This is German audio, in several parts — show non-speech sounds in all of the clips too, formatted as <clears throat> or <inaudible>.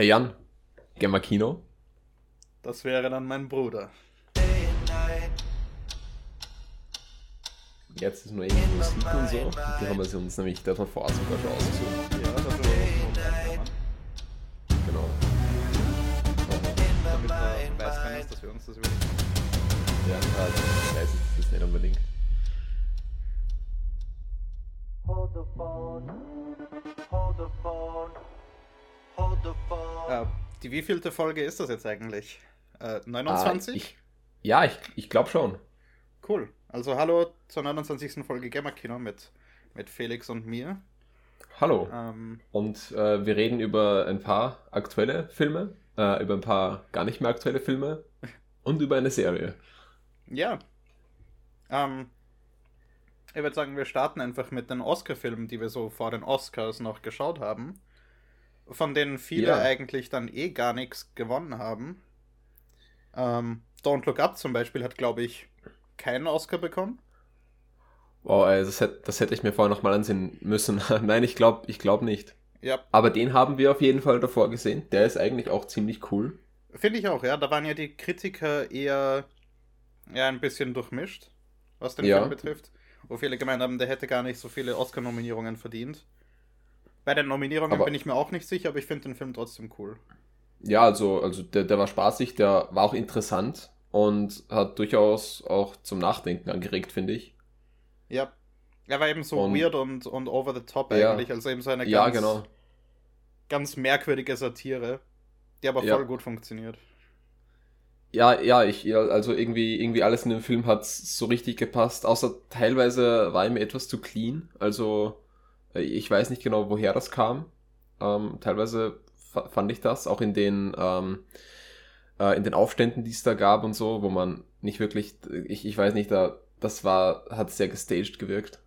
Hey Jan, gehen wir Kino? Das wäre dann mein Bruder. Jetzt ist nur irgendwie Musik und so. Die haben wir uns nämlich davon vorher sogar schon ausgesucht. Ja, das ist aber Genau. damit weiß kann, dass wir uns das überlegen. Ja, also, ich weiß jetzt das nicht unbedingt. Hold the phone. Die wievielte Folge ist das jetzt eigentlich? Äh, Ah, 29? ich, ja, ich, ich glaube schon. Cool. Also hallo zur 29. Folge Gamer Kino mit, mit Felix und mir. Hallo. Ähm, Und äh, wir reden über ein paar aktuelle Filme, äh, über ein paar gar nicht mehr aktuelle Filme <laughs> und über eine Serie. ja. Ähm, ich würde sagen, wir starten einfach mit den Oscar-Filmen, die wir so vor den Oscars noch geschaut haben. Von denen viele Ja. eigentlich dann eh gar nichts gewonnen haben. Ähm, Don't Look Up zum Beispiel hat, glaube ich, keinen Oscar bekommen. Wow, ey, das, hätte, das hätte ich mir vorher nochmal ansehen müssen. <laughs> Nein, ich glaube ich glaub nicht. Ja, Aber den haben wir auf jeden Fall davor gesehen. Der ist eigentlich auch ziemlich cool. Finde ich auch, ja. Da waren ja die Kritiker eher ja, ein bisschen durchmischt, was den Ja. Film betrifft. Wo viele gemeint haben, der hätte gar nicht so viele Oscar-Nominierungen verdient. Bei den Nominierungen Aber- bin ich mir auch nicht sicher, aber ich finde den Film trotzdem cool. Ja, also, also der, der war spaßig, der war auch interessant und hat durchaus auch zum Nachdenken angeregt, finde ich. Ja. Er war eben so Und- weird und, und over the top Ja. eigentlich. Also eben so eine Ja, ganz, genau. ganz merkwürdige Satire, die aber Ja. voll gut funktioniert. Ja, ja, ich, ja, also irgendwie, irgendwie alles in dem Film hat so richtig gepasst, außer teilweise war er mir etwas zu clean. Also, ich weiß nicht genau, woher das kam. Ähm, teilweise fa- fand ich das, auch in den, ähm, äh, in den Aufständen, die es da gab und so, wo man nicht wirklich, ich, ich weiß nicht, da, das war, hat sehr gestaged gewirkt.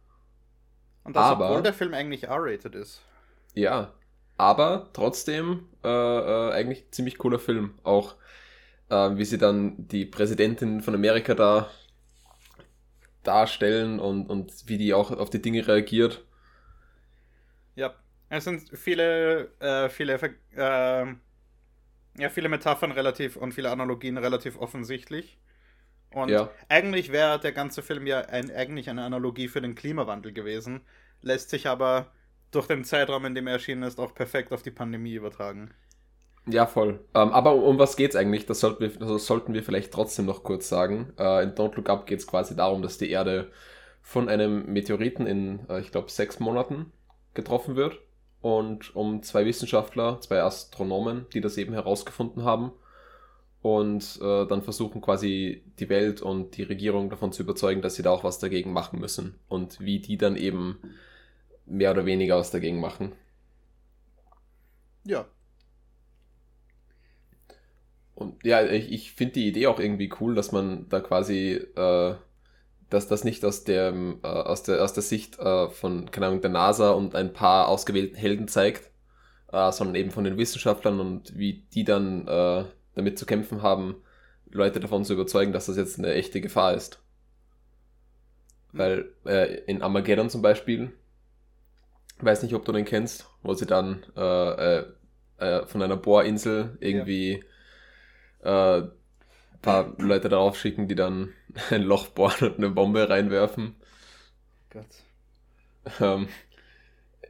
Und das, Aber- obwohl der Film eigentlich R-rated ist. Ja, aber trotzdem äh, äh, eigentlich ziemlich cooler Film. Auch äh, wie sie dann die Präsidentin von Amerika da darstellen und, und wie die auch auf die Dinge reagiert. Ja, es sind viele, äh, viele, ähm, ja, viele Metaphern relativ und viele Analogien relativ offensichtlich. Und Ja. eigentlich wäre der ganze Film ja ein, eigentlich eine Analogie für den Klimawandel gewesen, lässt sich aber durch den Zeitraum, in dem er erschienen ist, auch perfekt auf die Pandemie übertragen. Ja, voll. Ähm, aber um, um was geht's eigentlich? Das, sollten wir, das sollten wir vielleicht trotzdem noch kurz sagen. Äh, in Don't Look Up geht's quasi darum, dass die Erde von einem Meteoriten in, äh, ich glaube, sechs Monaten getroffen wird. Und um zwei Wissenschaftler, zwei Astronomen, die das eben herausgefunden haben. Und äh, dann versuchen quasi die Welt und die Regierung davon zu überzeugen, dass sie da auch was dagegen machen müssen. Und wie die dann eben mehr oder weniger was dagegen machen. Ja, Und ja, ich, ich finde die Idee auch irgendwie cool, dass man da quasi, äh, dass das nicht aus dem, äh, aus der, aus der Sicht äh, von, keine Ahnung, der NASA und ein paar ausgewählten Helden zeigt, äh, sondern eben von den Wissenschaftlern und wie die dann äh, damit zu kämpfen haben, Leute davon zu überzeugen, dass das jetzt eine echte Gefahr ist. Weil äh, in Armageddon zum Beispiel, weiß nicht, ob du den kennst, wo sie dann äh, von einer Bohrinsel irgendwie äh, paar Leute darauf schicken, die dann ein Loch bohren und eine Bombe reinwerfen. Gott. Ähm,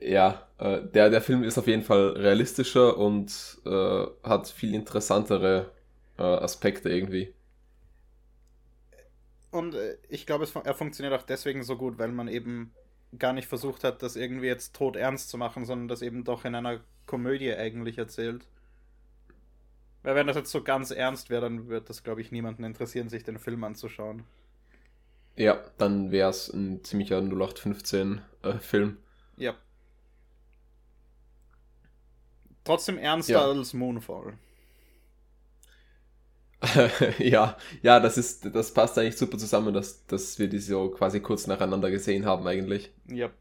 ja, äh, der, der Film ist auf jeden Fall realistischer und äh, hat viel interessantere äh, Aspekte irgendwie. Und äh, ich glaube, fun- er funktioniert auch deswegen so gut, weil man eben gar nicht versucht hat, das irgendwie jetzt tot ernst zu machen, sondern das eben doch in einer Komödie eigentlich erzählt. Weil wenn das jetzt so ganz ernst wäre, dann wird das, glaube ich, niemanden interessieren, sich den Film anzuschauen. Ja, dann wäre es ein ziemlicher 0815 äh, Film. Ja. Trotzdem ernster Ja. als Moonfall. <laughs> ja, ja, das ist, das passt eigentlich super zusammen, dass, dass wir die so quasi kurz nacheinander gesehen haben eigentlich. Ja.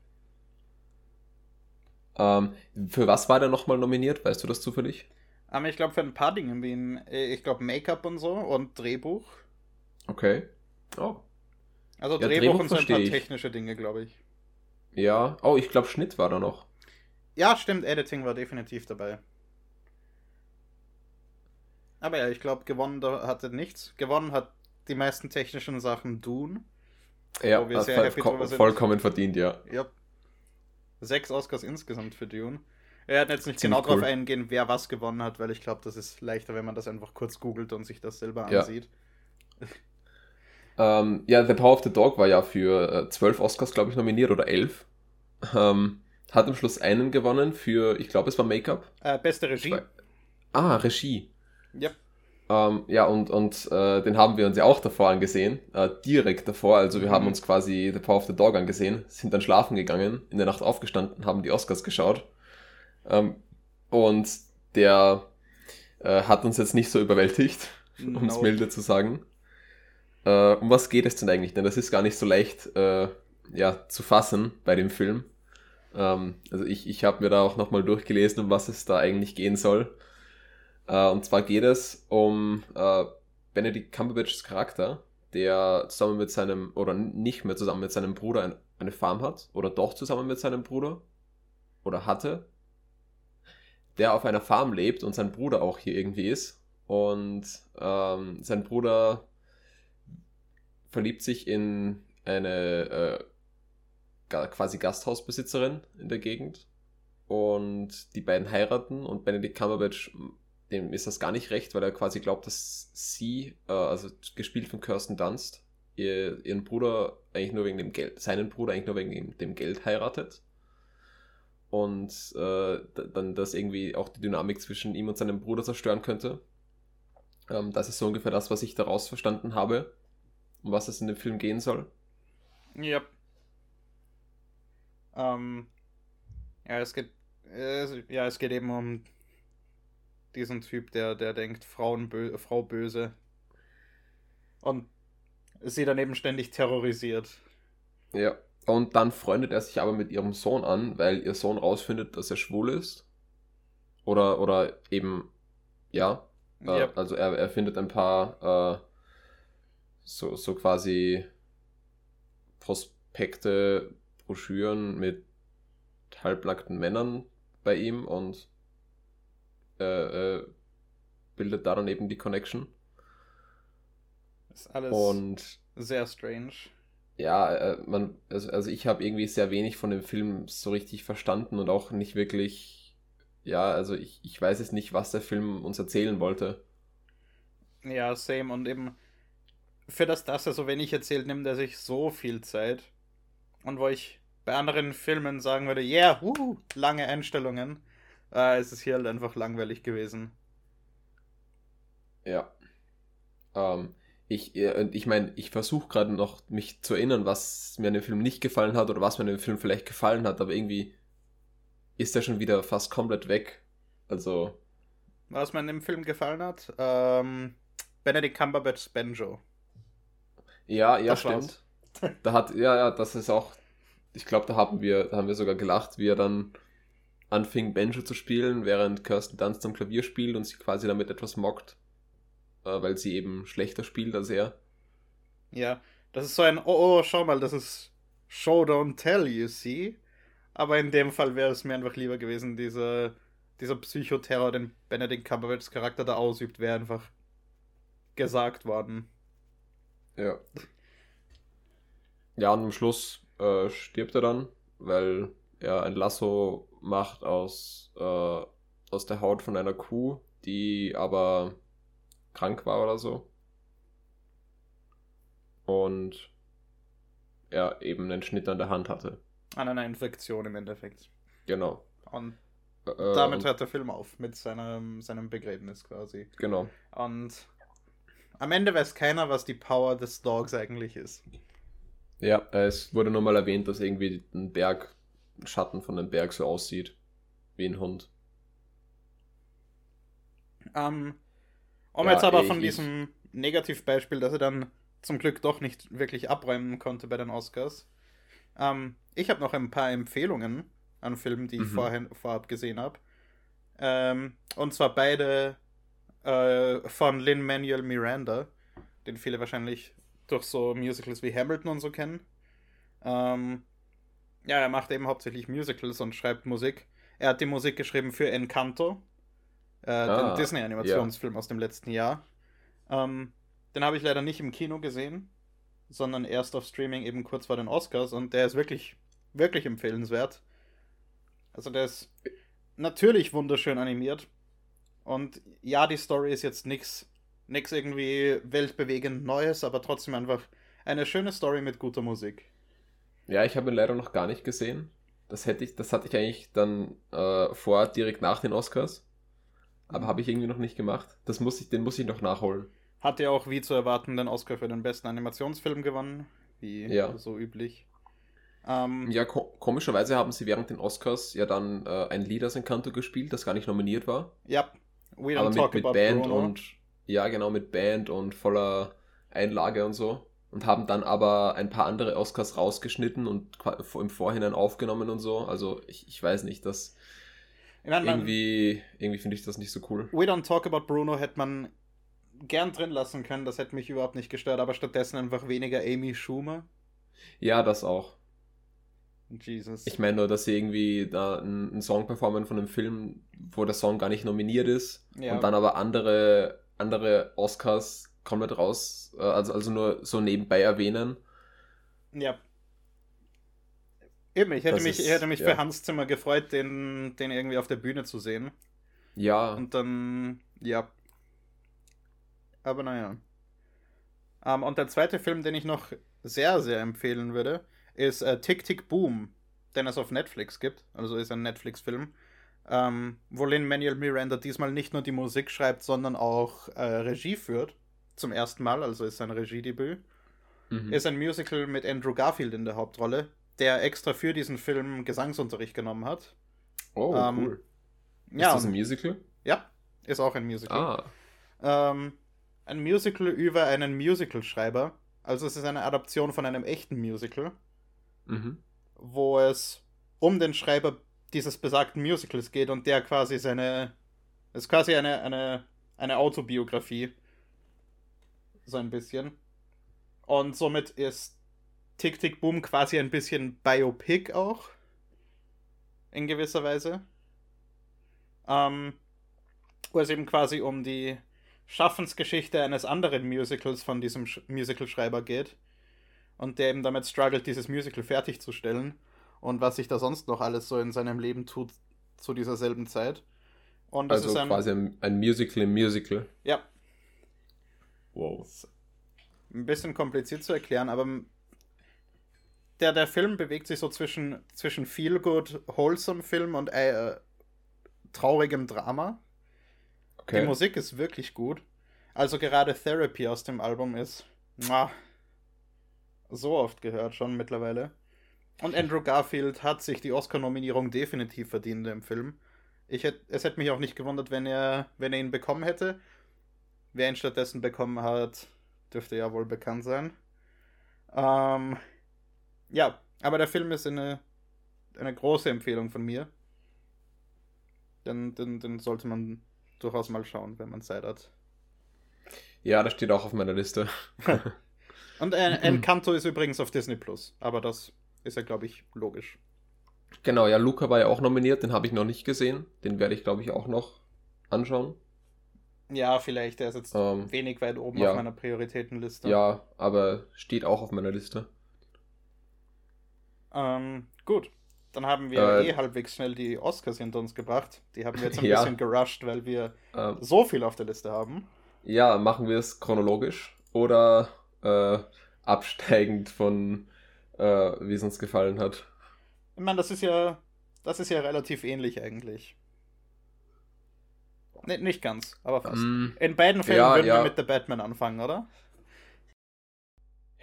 Ähm, für was war der nochmal nominiert? Weißt du das zufällig? Aber ich glaube, für ein paar Dinge, wie in, äh, ich glaube, Make-up und so und Drehbuch. Okay. Oh. Also Ja, Drehbuch, Drehbuch und so ein paar ich. technische Dinge, glaube ich. Ja. Oh, ich glaube, Schnitt war da noch. Ja, stimmt, Editing war definitiv dabei. Aber ja, ich glaube, gewonnen da hat er nichts. Gewonnen hat die meisten technischen Sachen Dune. Ja, Wo wir äh, sehr happy vollkommen verdient, ja. Ja. Sechs Oscars insgesamt für Dune. Wir werden jetzt nicht genau darauf cool. eingehen, wer was gewonnen hat, weil ich glaube, das ist leichter, wenn man das einfach kurz googelt und sich das selber Ja. ansieht. Ähm, ja, The Power of the Dog war ja für äh, zwölf Oscars, glaube ich, nominiert oder elf. Ähm, hat am Schluss einen gewonnen für, ich glaube, es war Make-up. Äh, beste Regie. Ah, Regie. Ja. Ähm, ja, und, und äh, den haben wir uns ja auch davor angesehen, äh, direkt davor. Also wir haben Mhm. uns quasi The Power of the Dog angesehen, sind dann schlafen gegangen, in der Nacht aufgestanden, haben die Oscars geschaut. Ähm, und der äh, hat uns jetzt nicht so überwältigt, um es No. milde zu sagen. Äh, um was geht es denn eigentlich? Denn das ist gar nicht so leicht äh, ja, zu fassen bei dem Film. Ähm, also ich, ich habe mir da auch nochmal durchgelesen, um was es da eigentlich gehen soll. Äh, und zwar geht es um äh, Benedict Cumberbatchs Charakter, der zusammen mit seinem, oder nicht mehr zusammen mit seinem Bruder ein, eine Farm hat, oder doch zusammen mit seinem Bruder, oder hatte, der auf einer Farm lebt und sein Bruder auch hier irgendwie ist. Und ähm, sein Bruder verliebt sich in eine äh, quasi Gasthausbesitzerin in der Gegend. Und die beiden heiraten und Benedict Cumberbatch, dem ist das gar nicht recht, weil er quasi glaubt, dass sie, äh, also gespielt von Kirsten Dunst, ihr, ihren Bruder eigentlich nur wegen dem Geld, seinen Bruder eigentlich nur wegen dem Geld heiratet. Und äh, dann das irgendwie auch die Dynamik zwischen ihm und seinem Bruder zerstören könnte. Ähm, das ist so ungefähr das, was ich daraus verstanden habe, um was es in dem Film gehen soll. Ja. Ähm, ja, es geht, äh, ja, es geht eben um diesen Typ, der, der denkt, Frauen bö Frau böse. Und sie dann eben ständig terrorisiert. Ja. Und dann freundet er sich aber mit ihrem Sohn an, weil ihr Sohn rausfindet, dass er schwul ist. Oder, oder eben, ja. Äh, Ja. Also er, er findet ein paar äh, so, so quasi Prospekte, Broschüren mit halbnackten Männern bei ihm und äh, äh, bildet da dann eben die Connection. Ist alles Und sehr strange. Ja, äh, man, also, also ich habe irgendwie sehr wenig von dem Film so richtig verstanden und auch nicht wirklich, ja, also ich, ich weiß jetzt nicht, was der Film uns erzählen wollte. Ja, same. Und eben für das, dass er so wenig erzählt, nimmt er sich so viel Zeit. Und wo ich bei anderen Filmen sagen würde, yeah, wuhu, lange Einstellungen, äh, ist es hier halt einfach langweilig gewesen. Ja. Ähm, ich äh, ich meine, ich versuche gerade noch mich zu erinnern, was mir an dem Film nicht gefallen hat oder was mir an dem Film vielleicht gefallen hat, aber irgendwie ist der schon wieder fast komplett weg. Also, Was mir in dem Film gefallen hat, ähm, Benedict Cumberbatch's Banjo. ja, ja, Das war's. stimmt. Da hat, ja, ja, das ist auch, ich glaube, da haben wir, da haben wir sogar gelacht, wie er dann anfing, Banjo zu spielen, während Kirsten Dunst am Klavier spielt und sie quasi damit etwas mockt, weil sie eben schlechter spielt als er. Ja, das ist so ein, oh, oh, schau mal, das ist Show, don't tell, you see. Aber in dem Fall wäre es mir einfach lieber gewesen, dieser, dieser Psychoterror, den Benedict Cumberbatchs Charakter da ausübt, wäre einfach gesagt worden. Ja. Ja, und am Schluss äh, stirbt er dann, weil er ein Lasso macht aus, äh, aus der Haut von einer Kuh, die aber krank war oder so. Und er eben einen Schnitt an der Hand hatte. An einer Infektion im Endeffekt. Genau. Und Äh, damit und, hört der Film auf, mit seinem, seinem Begräbnis quasi. genau. Und am Ende weiß keiner, was die Power des Dogs eigentlich ist. Ja, es wurde nur mal erwähnt, dass irgendwie ein Berg, ein Schatten von einem Berg so aussieht. Wie ein Hund. Ähm, um Ja, jetzt aber ich- von ich- diesem Negativbeispiel, das er dann zum Glück doch nicht wirklich abräumen konnte bei den Oscars. Ähm, ich habe noch ein paar Empfehlungen an Filmen, die ich Mhm. vorhin, vorab gesehen habe. Ähm, und zwar beide äh, von Lin-Manuel Miranda, den viele wahrscheinlich durch so Musicals wie Hamilton und so kennen. Ähm, ja, er macht eben hauptsächlich Musicals und schreibt Musik. Er hat die Musik geschrieben für Encanto, Äh, Ah, den Disney-Animationsfilm aus dem letzten Jahr. Ähm, den habe ich leider nicht im Kino gesehen, sondern erst auf Streaming eben kurz vor den Oscars und der ist wirklich, wirklich empfehlenswert. Also der ist natürlich wunderschön animiert. Und ja, die Story ist jetzt nichts nix irgendwie weltbewegend Neues, aber trotzdem einfach eine schöne Story mit guter Musik. Ja, ich habe ihn leider noch gar nicht gesehen. Das hätte ich, das hatte ich eigentlich dann äh, vor, direkt nach den Oscars. Aber habe ich irgendwie noch nicht gemacht. Das muss ich, den muss ich noch nachholen. Hat ja auch wie zu erwarten den Oscar für den besten Animationsfilm gewonnen, wie Ja. so üblich. Ähm, Ja, ko komischerweise haben sie während den Oscars ja dann äh, ein Lied aus Encanto gespielt, das gar nicht nominiert war. ja, we don't aber mit, talk mit about Band Bruno. und ja, genau, mit Band und voller Einlage und so. Und haben dann aber ein paar andere Oscars rausgeschnitten und im Vorhinein aufgenommen und so. Also ich, ich weiß nicht, das Ich mein, man- irgendwie, irgendwie finde ich das nicht so cool. We Don't Talk About Bruno hätte man gern drin lassen können, das hätte mich überhaupt nicht gestört, aber stattdessen einfach weniger Amy Schumer. Ja, das auch. Jesus. Ich meine nur, dass sie irgendwie da einen, einen Song performen von einem Film, wo der Song gar nicht nominiert ist ja. und dann aber andere, andere Oscars komplett raus, äh, also, also nur so nebenbei erwähnen. ja. Eben, ich hätte Das mich, ist- ich hätte mich ja. für Hans Zimmer gefreut, den, den irgendwie auf der Bühne zu sehen. Ja, Und dann, ja. Aber naja. Ähm, und der zweite Film, den ich noch sehr, sehr empfehlen würde, ist äh, Tick Tick Boom, den es auf Netflix gibt. Also ist ein Netflix-Film. Ähm, wo Lin-Manuel Miranda diesmal nicht nur die Musik schreibt, sondern auch äh, Regie führt. Zum ersten Mal, also ist sein Regiedebüt. mhm. Ist ein Musical mit Andrew Garfield in der Hauptrolle, der extra für diesen Film Gesangsunterricht genommen hat. oh, ähm, cool. Ja, ist das ein Musical? ja, ist auch ein Musical. Ah, Ähm, ein Musical über einen Musical-Schreiber. Also es ist eine Adaption von einem echten Musical, mhm. wo es um den Schreiber dieses besagten Musicals geht und der quasi seine. Es ist quasi eine, eine, eine Autobiografie. So ein bisschen. Und somit ist Tick Tick Boom quasi ein bisschen Biopic auch. In gewisser Weise. Ähm, wo es eben quasi um die Schaffensgeschichte eines anderen Musicals von diesem Sch Musical-Schreiber geht. Und der eben damit struggelt, dieses Musical fertigzustellen. Und was sich da sonst noch alles so in seinem Leben tut zu dieser selben Zeit. Und das Also ist ein. quasi ein, ein Musical im Musical. Ja, Wow. ein bisschen kompliziert zu erklären, aber der, der Film bewegt sich so zwischen, zwischen Feel-Good, Wholesome Film und äh, traurigem Drama. Die Okay. Musik ist wirklich gut. Also gerade Therapy aus dem Album ist muah, so oft gehört schon mittlerweile. Und Andrew Garfield hat sich die Oscar-Nominierung definitiv verdient im Film. Ich hätt, es hätte mich auch nicht gewundert, wenn er, wenn er ihn bekommen hätte. Wer ihn stattdessen bekommen hat, dürfte ja wohl bekannt sein. Ähm, ja, aber der Film ist eine, eine große Empfehlung von mir. Den, den, den sollte man durchaus mal schauen, wenn man Zeit hat. Ja, das steht auch auf meiner Liste. <laughs> Und äh, <clears throat> Encanto ist übrigens auf Disney Plus, aber das ist ja, glaube ich, logisch. Genau, ja, Luca war ja auch nominiert, den habe ich noch nicht gesehen. Den werde ich, glaube ich, auch noch anschauen. Ja, vielleicht, der ist jetzt Ähm, wenig weit oben ja. auf meiner Prioritätenliste. ja, aber steht auch auf meiner Liste. Ähm, gut. Dann haben wir Äh, eh halbwegs schnell die Oscars hinter uns gebracht. Die haben wir jetzt ein <laughs> Ja. bisschen gerusht, weil wir Ähm, so viel auf der Liste haben. ja, machen wir es chronologisch oder äh, absteigend von, äh, wie es uns gefallen hat. Ich meine, das ist ja, das ist ja relativ ähnlich eigentlich. Ne, nicht ganz, aber fast. Mm, In beiden Fällen Ja, würden ja. wir mit The Batman anfangen, oder?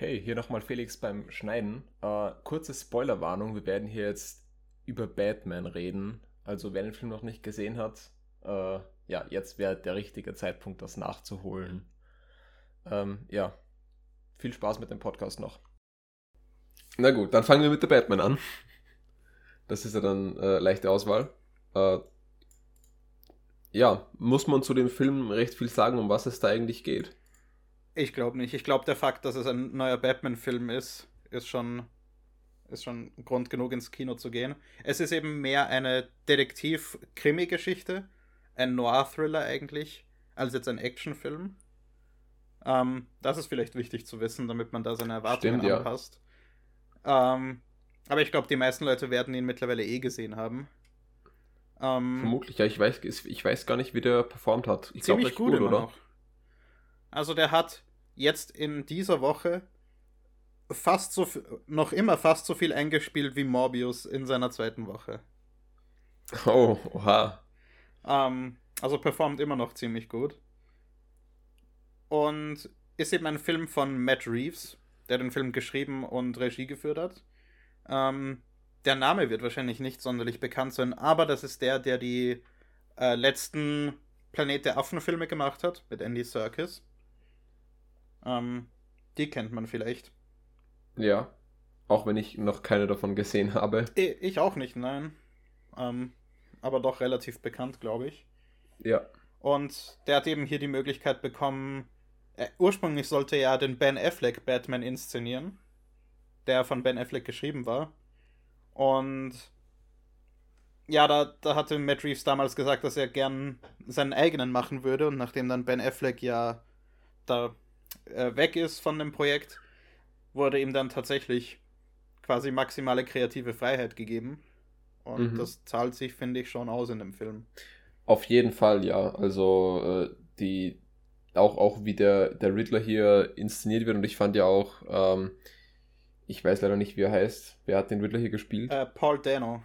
Hey, hier nochmal Felix beim Schneiden. Äh, kurze Spoilerwarnung, wir werden hier jetzt über Batman reden. Also wer den Film noch nicht gesehen hat, äh, ja, jetzt wäre der richtige Zeitpunkt, das nachzuholen. Ähm, ja, viel Spaß mit dem Podcast noch. Na gut, dann fangen wir mit der Batman an. Das ist ja dann äh, leichte Auswahl. Äh, ja, muss man zu dem Film recht viel sagen, um was es da eigentlich geht? Ich glaube nicht. Ich glaube, der Fakt, dass es ein neuer Batman-Film ist, ist schon, ist schon Grund genug, ins Kino zu gehen. Es ist eben mehr eine Detektiv-Krimi-Geschichte. ein Noir-Thriller eigentlich, als jetzt ein Actionfilm. Ähm, das ist vielleicht wichtig zu wissen, damit man da seine Erwartungen Stimmt, ja. anpasst. Ähm, aber ich glaube, die meisten Leute werden ihn mittlerweile eh gesehen haben. Ähm, Vermutlich, ja, ich weiß, ich weiß gar nicht, wie der performt hat. Ich glaub, ziemlich recht gut, immer noch. Also der hat jetzt in dieser Woche fast so noch immer fast so viel eingespielt wie Morbius in seiner zweiten Woche. Oh, oha. Ähm, also performt immer noch ziemlich gut. Und ist eben ein Film von Matt Reeves, der den Film geschrieben und Regie geführt hat. Ähm, der Name wird wahrscheinlich nicht sonderlich bekannt sein, aber das ist der, der die äh, letzten Planet der Affen-Filme gemacht hat, mit Andy Serkis. Ähm, die kennt man vielleicht. Ja. Auch wenn ich noch keine davon gesehen habe. Ich auch nicht, nein. Ähm, aber doch relativ bekannt, glaube ich. Ja. Und der hat eben hier die Möglichkeit bekommen, äh, ursprünglich sollte er den Ben Affleck Batman inszenieren, der von Ben Affleck geschrieben war. Und ja, da, da hatte Matt Reeves damals gesagt, dass er gern seinen eigenen machen würde. Und nachdem dann Ben Affleck ja da äh, weg ist von dem Projekt, wurde ihm dann tatsächlich quasi maximale kreative Freiheit gegeben. Und Mhm. das zahlt sich, finde ich, schon aus in dem Film. Auf jeden Fall, ja. Also, äh, die, auch, auch wie der, der Riddler hier inszeniert wird und ich fand ja auch, ähm, ich weiß leider nicht, wie er heißt. Wer hat den Riddler hier gespielt? Äh, Paul Dano.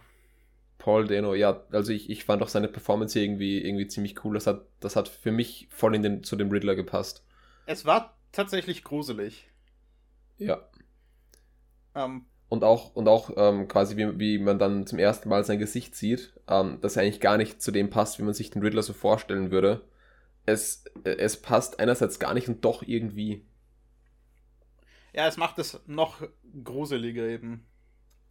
Paul Dano, ja, also ich, ich fand auch seine Performance irgendwie, irgendwie ziemlich cool. Das hat, das hat für mich voll in den, zu dem Riddler gepasst. Es war tatsächlich gruselig. Ja. Ähm, Und auch, und auch ähm, quasi, wie, wie man dann zum ersten Mal sein Gesicht sieht, ähm, dass er eigentlich gar nicht zu dem passt, wie man sich den Riddler so vorstellen würde. Es, äh, es passt einerseits gar nicht und doch irgendwie. ja, es macht es noch gruseliger eben.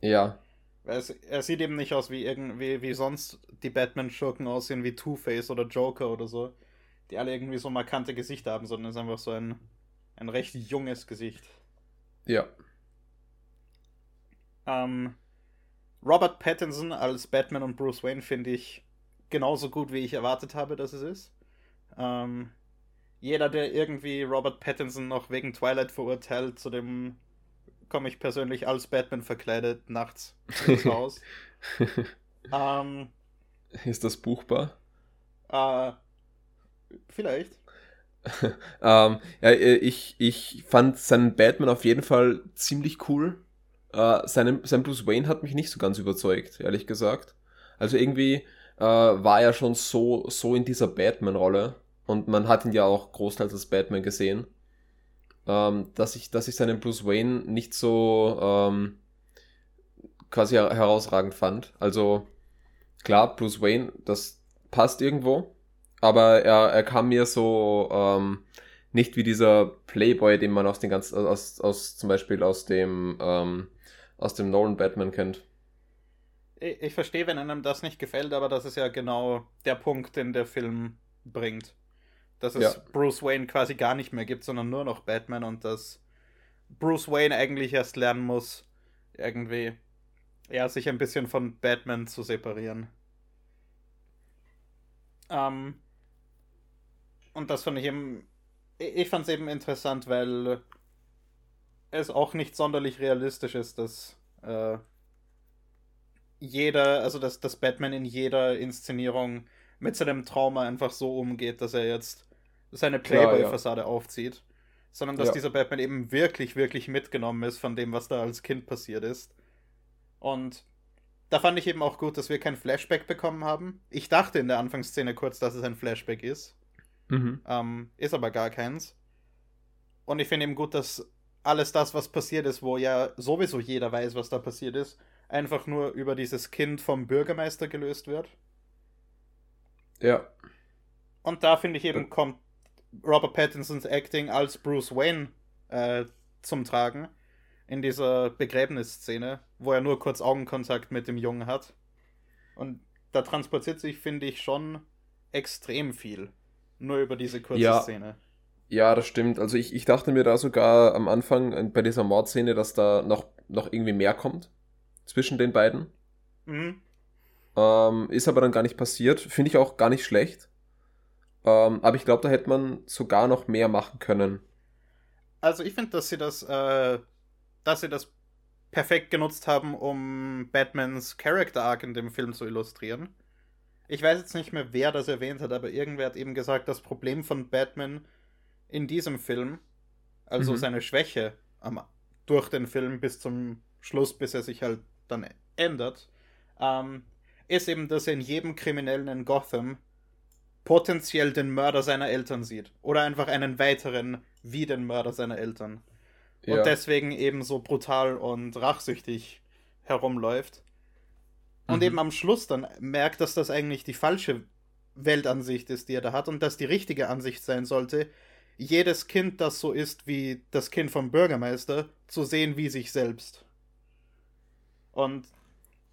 Ja, Weil Es, er sieht eben nicht aus wie irgendwie wie sonst die Batman-Schurken aussehen, wie Two-Face oder Joker oder so, die alle irgendwie so markante Gesichter haben, sondern es ist einfach so ein, ein recht junges Gesicht. ja. Ähm, Robert Pattinson als Batman und Bruce Wayne finde ich genauso gut, wie ich erwartet habe, dass es ist. Ähm, jeder, der irgendwie Robert Pattinson noch wegen Twilight verurteilt, zu dem komme ich persönlich als Batman verkleidet nachts ins <laughs> Haus. <laughs> ähm, Ist das buchbar? äh, vielleicht. <laughs> ähm, ja, äh, ich, ich fand seinen Batman auf jeden Fall ziemlich cool. Äh, seinen, sein Bruce Wayne hat mich nicht so ganz überzeugt, ehrlich gesagt. Also irgendwie äh, war er schon so, so in dieser Batman-Rolle und man hat ihn ja auch großteils als Batman gesehen, ähm, dass, ich, dass ich seinen Bruce Wayne nicht so ähm, quasi her- herausragend fand. Also klar, Bruce Wayne, das passt irgendwo, aber er, er kam mir so ähm, nicht wie dieser Playboy, den man aus den ganzen, aus, aus zum Beispiel aus dem ähm, aus dem Nolan Batman kennt. Ich, ich verstehe, wenn einem das nicht gefällt, aber das ist ja genau der Punkt, den der Film bringt. Dass es Ja. Bruce Wayne quasi gar nicht mehr gibt, sondern nur noch Batman und dass Bruce Wayne eigentlich erst lernen muss, irgendwie ja, sich ein bisschen von Batman zu separieren. Ähm, und das fand ich eben, ich fand es eben interessant, weil es auch nicht sonderlich realistisch ist, dass äh, jeder, also dass, dass Batman in jeder Inszenierung mit seinem Trauma einfach so umgeht, dass er jetzt seine Playboy-Fassade aufzieht. Sondern dass Ja. dieser Batman eben wirklich, wirklich mitgenommen ist von dem, was da als Kind passiert ist. Und da fand ich eben auch gut, dass wir kein Flashback bekommen haben. Ich dachte in der Anfangsszene kurz, dass es ein Flashback ist. Mhm. Ähm, ist aber gar keins. Und ich finde eben gut, dass alles das, was passiert ist, wo ja sowieso jeder weiß, was da passiert ist, einfach nur über dieses Kind vom Bürgermeister gelöst wird. Ja, Und da finde ich eben, Ja. kommt Robert Pattinsons Acting als Bruce Wayne äh, zum Tragen. In dieser Begräbnisszene, wo er nur kurz Augenkontakt mit dem Jungen hat. Und da transportiert sich, finde ich, schon extrem viel. Nur über diese kurze Ja. Szene. ja, das stimmt. Also ich, ich dachte mir da sogar am Anfang äh, bei dieser Mordszene, dass da noch, noch irgendwie mehr kommt zwischen den beiden. Mhm. Ähm, ist aber dann gar nicht passiert. Finde ich auch gar nicht schlecht. Ähm, aber ich glaube, da hätte man sogar noch mehr machen können. Also ich finde, dass sie das, äh, dass sie das perfekt genutzt haben, um Batmans Character Arc in dem Film zu illustrieren. Ich weiß jetzt nicht mehr, wer das erwähnt hat, aber irgendwer hat eben gesagt, das Problem von Batman in diesem Film, also Mhm. seine Schwäche am, durch den Film bis zum Schluss, bis er sich halt dann ändert, ähm, ist eben, dass er in jedem Kriminellen in Gotham potenziell den Mörder seiner Eltern sieht. Oder einfach einen weiteren wie den Mörder seiner Eltern. Ja. Und deswegen eben so brutal und rachsüchtig herumläuft. Und Mhm. eben am Schluss dann merkt, dass das eigentlich die falsche Weltansicht ist, die er da hat und dass die richtige Ansicht sein sollte, jedes Kind, das so ist wie das Kind vom Bürgermeister, zu sehen wie sich selbst. Und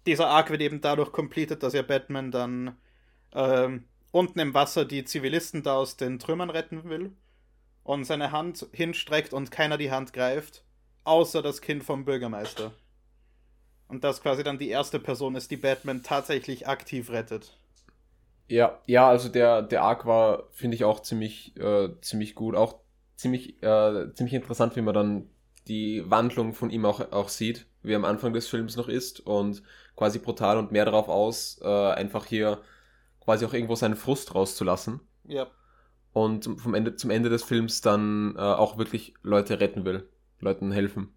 dieser Arc wird eben dadurch completed, dass ja Batman dann ähm, unten im Wasser die Zivilisten da aus den Trümmern retten will und seine Hand hinstreckt und keiner die Hand greift, außer das Kind vom Bürgermeister. Und das quasi dann die erste Person ist, die Batman tatsächlich aktiv rettet. Ja, ja, also der, der Arc war, finde ich, auch ziemlich, äh, ziemlich gut. Auch ziemlich, äh, ziemlich interessant, wie man dann die Wandlung von ihm auch, auch sieht, wie er am Anfang des Films noch ist und quasi brutal und mehr darauf aus, äh, einfach hier quasi auch irgendwo seinen Frust rauszulassen Ja. und zum- vom Ende, zum Ende des Films dann äh, auch wirklich Leute retten will, Leuten helfen.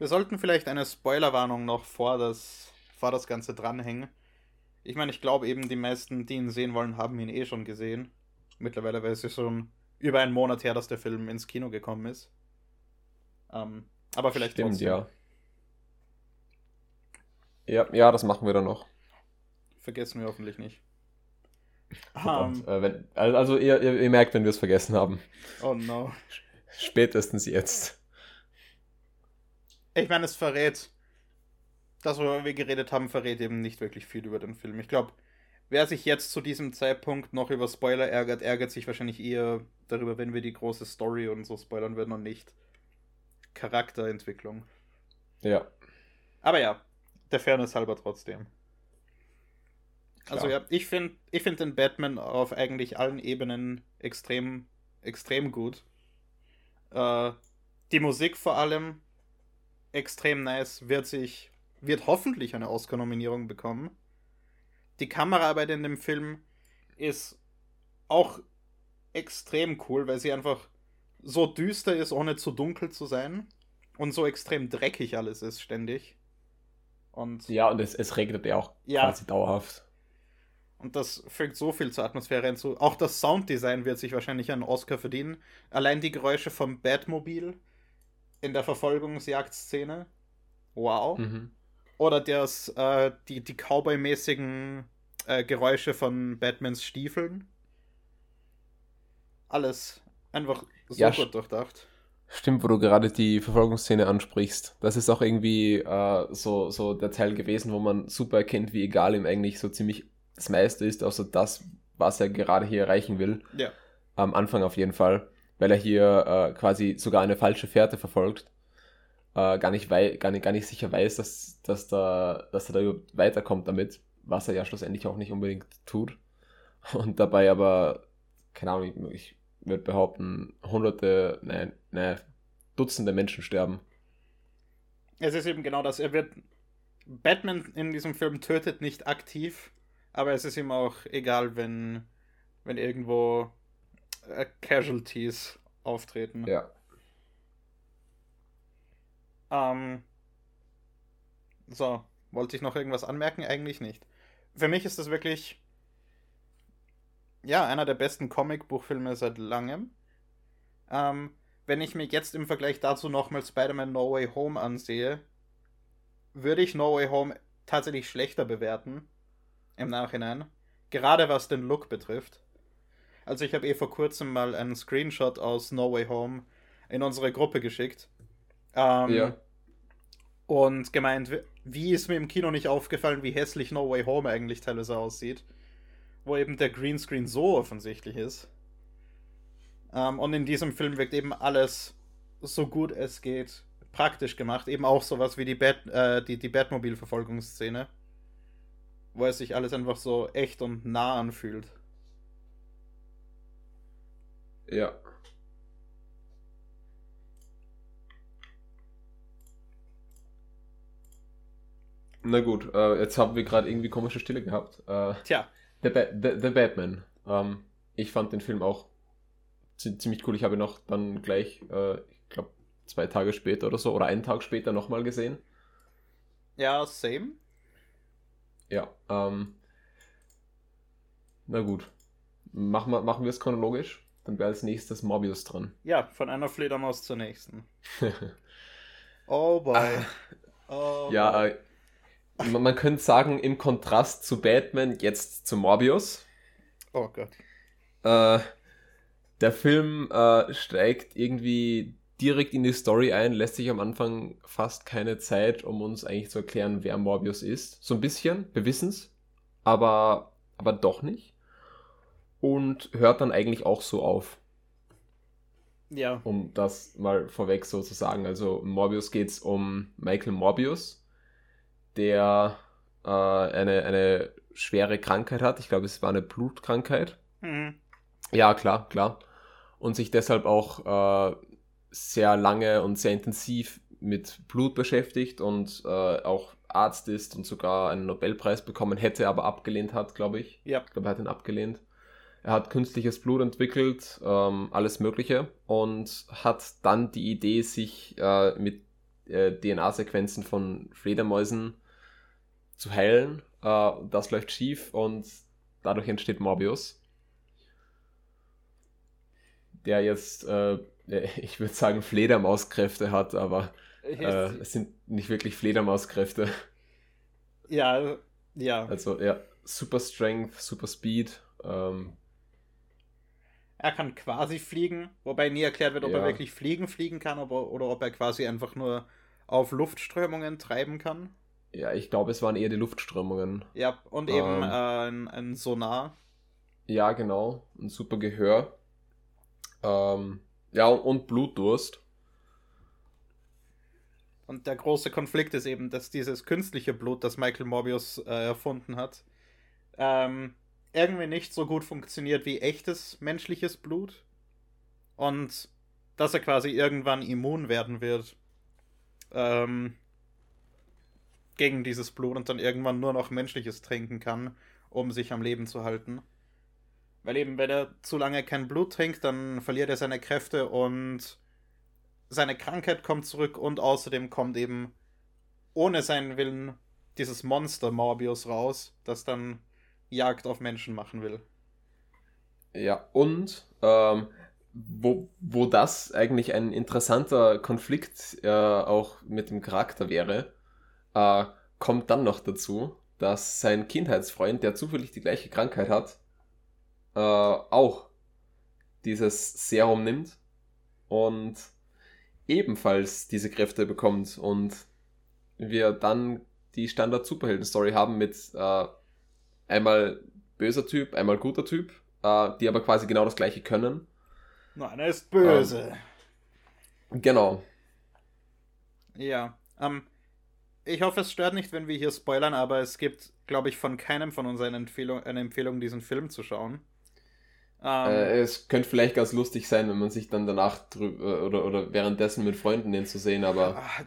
Wir sollten vielleicht eine Spoilerwarnung noch vor das, vor das Ganze dranhängen. Ich meine, ich glaube eben, die meisten, die ihn sehen wollen, haben ihn eh schon gesehen. Mittlerweile, weil es ist schon über einen Monat her, dass der Film ins Kino gekommen ist. Ähm, aber vielleicht Stimmt, trotzdem. ja. Ja, ja, das machen wir dann noch. Vergessen wir hoffentlich nicht. Verdammt. Ähm, Äh, wenn, also ihr, ihr, ihr merkt, wenn wir es vergessen haben. oh no. Spätestens jetzt. Ich meine, es verrät, das, worüber wir geredet haben, verrät eben nicht wirklich viel über den Film. Ich glaube, wer sich jetzt zu diesem Zeitpunkt noch über Spoiler ärgert, ärgert sich wahrscheinlich eher darüber, wenn wir die große Story und so spoilern würden und nicht Charakterentwicklung. Ja. Aber ja, der Fairness halber trotzdem. Also Klar. ja, ich finde ich find den Batman auf eigentlich allen Ebenen extrem, extrem gut. Äh, die Musik vor allem extrem nice, wird sich, wird hoffentlich eine Oscar-Nominierung bekommen. Die Kameraarbeit in dem Film ist auch extrem cool, weil sie einfach so düster ist, ohne zu dunkel zu sein. Und so extrem dreckig alles ist ständig. Und Ja, und es, es regnet ja auch Ja. quasi dauerhaft. Und das fügt so viel zur Atmosphäre hinzu. Auch das Sounddesign wird sich wahrscheinlich einen Oscar verdienen. Allein die Geräusche vom Batmobil in der Verfolgungsjagdszene. Wow. Mhm. Oder das, äh, die, die Cowboy-mäßigen äh, Geräusche von Batmans Stiefeln. Alles einfach so Ja, gut durchdacht. Stimmt, wo du gerade die Verfolgungsszene ansprichst. Das ist auch irgendwie äh, so, so der Teil gewesen, wo man super erkennt, wie egal ihm eigentlich so ziemlich das meiste ist, außer das, was er gerade hier erreichen will. Ja. Am Anfang auf jeden Fall, weil er hier äh, quasi sogar eine falsche Fährte verfolgt. Äh, gar, nicht wei gar, nicht, gar nicht sicher weiß, dass, dass, da, dass er da überhaupt weiterkommt damit, was er ja schlussendlich auch nicht unbedingt tut. Und dabei aber, keine Ahnung, ich, ich würde behaupten, hunderte, nein, nein, Dutzende Menschen sterben. Es ist eben genau das. Er wird. Batman in diesem Film tötet nicht aktiv, aber es ist ihm auch egal, wenn, wenn irgendwo äh, Casualties auftreten. Ja. Ähm, so, wollte ich noch irgendwas anmerken? Eigentlich nicht. Für mich ist das wirklich. Ja, einer der besten Comicbuchfilme seit langem. Ähm, wenn ich mir jetzt im Vergleich dazu nochmal Spider-Man No Way Home ansehe, würde ich No Way Home tatsächlich schlechter bewerten. Im Nachhinein. Gerade was den Look betrifft. Also ich habe eh vor kurzem mal einen Screenshot aus No Way Home in unsere Gruppe geschickt. Ähm, Ja. Und gemeint, wie ist mir im Kino nicht aufgefallen, wie hässlich No Way Home eigentlich teilweise aussieht. Wo eben der Greenscreen so offensichtlich ist. Ähm, und in diesem Film wirkt eben alles so gut es geht praktisch gemacht. Eben auch sowas wie die, Bat, äh, die, die Batmobil-Verfolgungsszene. Wo es sich alles einfach so echt und nah anfühlt. Ja. Na gut, äh, jetzt haben wir gerade irgendwie komische Stille gehabt. Äh, Tja, The, ba The, The Batman. Ähm, ich fand den Film auch zi- ziemlich cool. Ich habe ihn noch dann gleich, äh, ich glaube, zwei Tage später oder so, oder einen Tag später nochmal gesehen. ja, same. Ja. Ähm, na gut. Machen wir, machen wir es chronologisch? Dann wäre als nächstes Morbius dran. Ja, von einer Fledermaus zur nächsten. <laughs> Oh boy. Oh ja, boy. äh, man, man könnte sagen, im Kontrast zu Batman, jetzt zu Morbius. Oh Gott. Äh, der Film äh, steigt irgendwie direkt in die Story ein, lässt sich am Anfang fast keine Zeit, um uns eigentlich zu erklären, wer Morbius ist. So ein bisschen, wir wissen's, aber, aber doch nicht. Und hört dann eigentlich auch so auf, Ja. um das mal vorweg so zu sagen. Also Morbius geht's um Michael Morbius, der äh, eine, eine schwere Krankheit hat. Ich glaube, es war eine Blutkrankheit. Mhm. Ja, klar, klar. Und sich deshalb auch äh, sehr lange und sehr intensiv mit Blut beschäftigt und äh, auch Arzt ist und sogar einen Nobelpreis bekommen hätte, aber abgelehnt hat, glaube ich. Ja. Ich glaube, er hat ihn abgelehnt. Er hat künstliches Blut entwickelt, ähm, alles Mögliche und hat dann die Idee, sich äh, mit äh, DNA-Sequenzen von Fledermäusen zu heilen. Äh, das läuft schief und dadurch entsteht Morbius der jetzt, äh, <laughs> ich würde sagen, Fledermauskräfte hat, aber äh, es sind nicht wirklich Fledermauskräfte. ja, ja. Also ja, Super Strength, Super Speed. Ähm, Er kann quasi fliegen, wobei nie erklärt wird, ob Ja. er wirklich fliegen fliegen kann aber, oder ob er quasi einfach nur auf Luftströmungen treiben kann. ja, ich glaube, es waren eher die Luftströmungen. Ja, und eben Ähm. äh, ein, ein Sonar. Ja, genau. Ein super Gehör. Ähm, ja, und, und Blutdurst. Und der große Konflikt ist eben, dass dieses künstliche Blut, das Michael Morbius äh, erfunden hat, ähm, irgendwie nicht so gut funktioniert wie echtes menschliches Blut. Und dass er quasi irgendwann immun werden wird ähm, gegen dieses Blut und dann irgendwann nur noch menschliches trinken kann, um sich am Leben zu halten. Weil eben, wenn er zu lange kein Blut trinkt, dann verliert er seine Kräfte und seine Krankheit kommt zurück und außerdem kommt eben ohne seinen Willen dieses Monster Morbius raus, das dann Jagd auf Menschen machen will. Ja, und ähm, wo, wo das eigentlich ein interessanter Konflikt äh, auch mit dem Charakter wäre, äh, kommt dann noch dazu, dass sein Kindheitsfreund, der zufällig die gleiche Krankheit hat, äh, auch dieses Serum nimmt und ebenfalls diese Kräfte bekommt und wir dann die Standard-Superhelden-Story haben mit äh, einmal böser Typ, einmal guter Typ, äh, die aber quasi genau das gleiche können. Nur einer ist böse. Genau. Ja. Ähm, ich hoffe, es stört nicht, wenn wir hier spoilern, aber es gibt, glaube ich, von keinem von uns eine Empfehlung, eine Empfehlung diesen Film zu schauen. Ähm, Äh, es könnte vielleicht ganz lustig sein, wenn man sich dann danach drüber oder, oder währenddessen mit Freunden den zu sehen, aber, ah,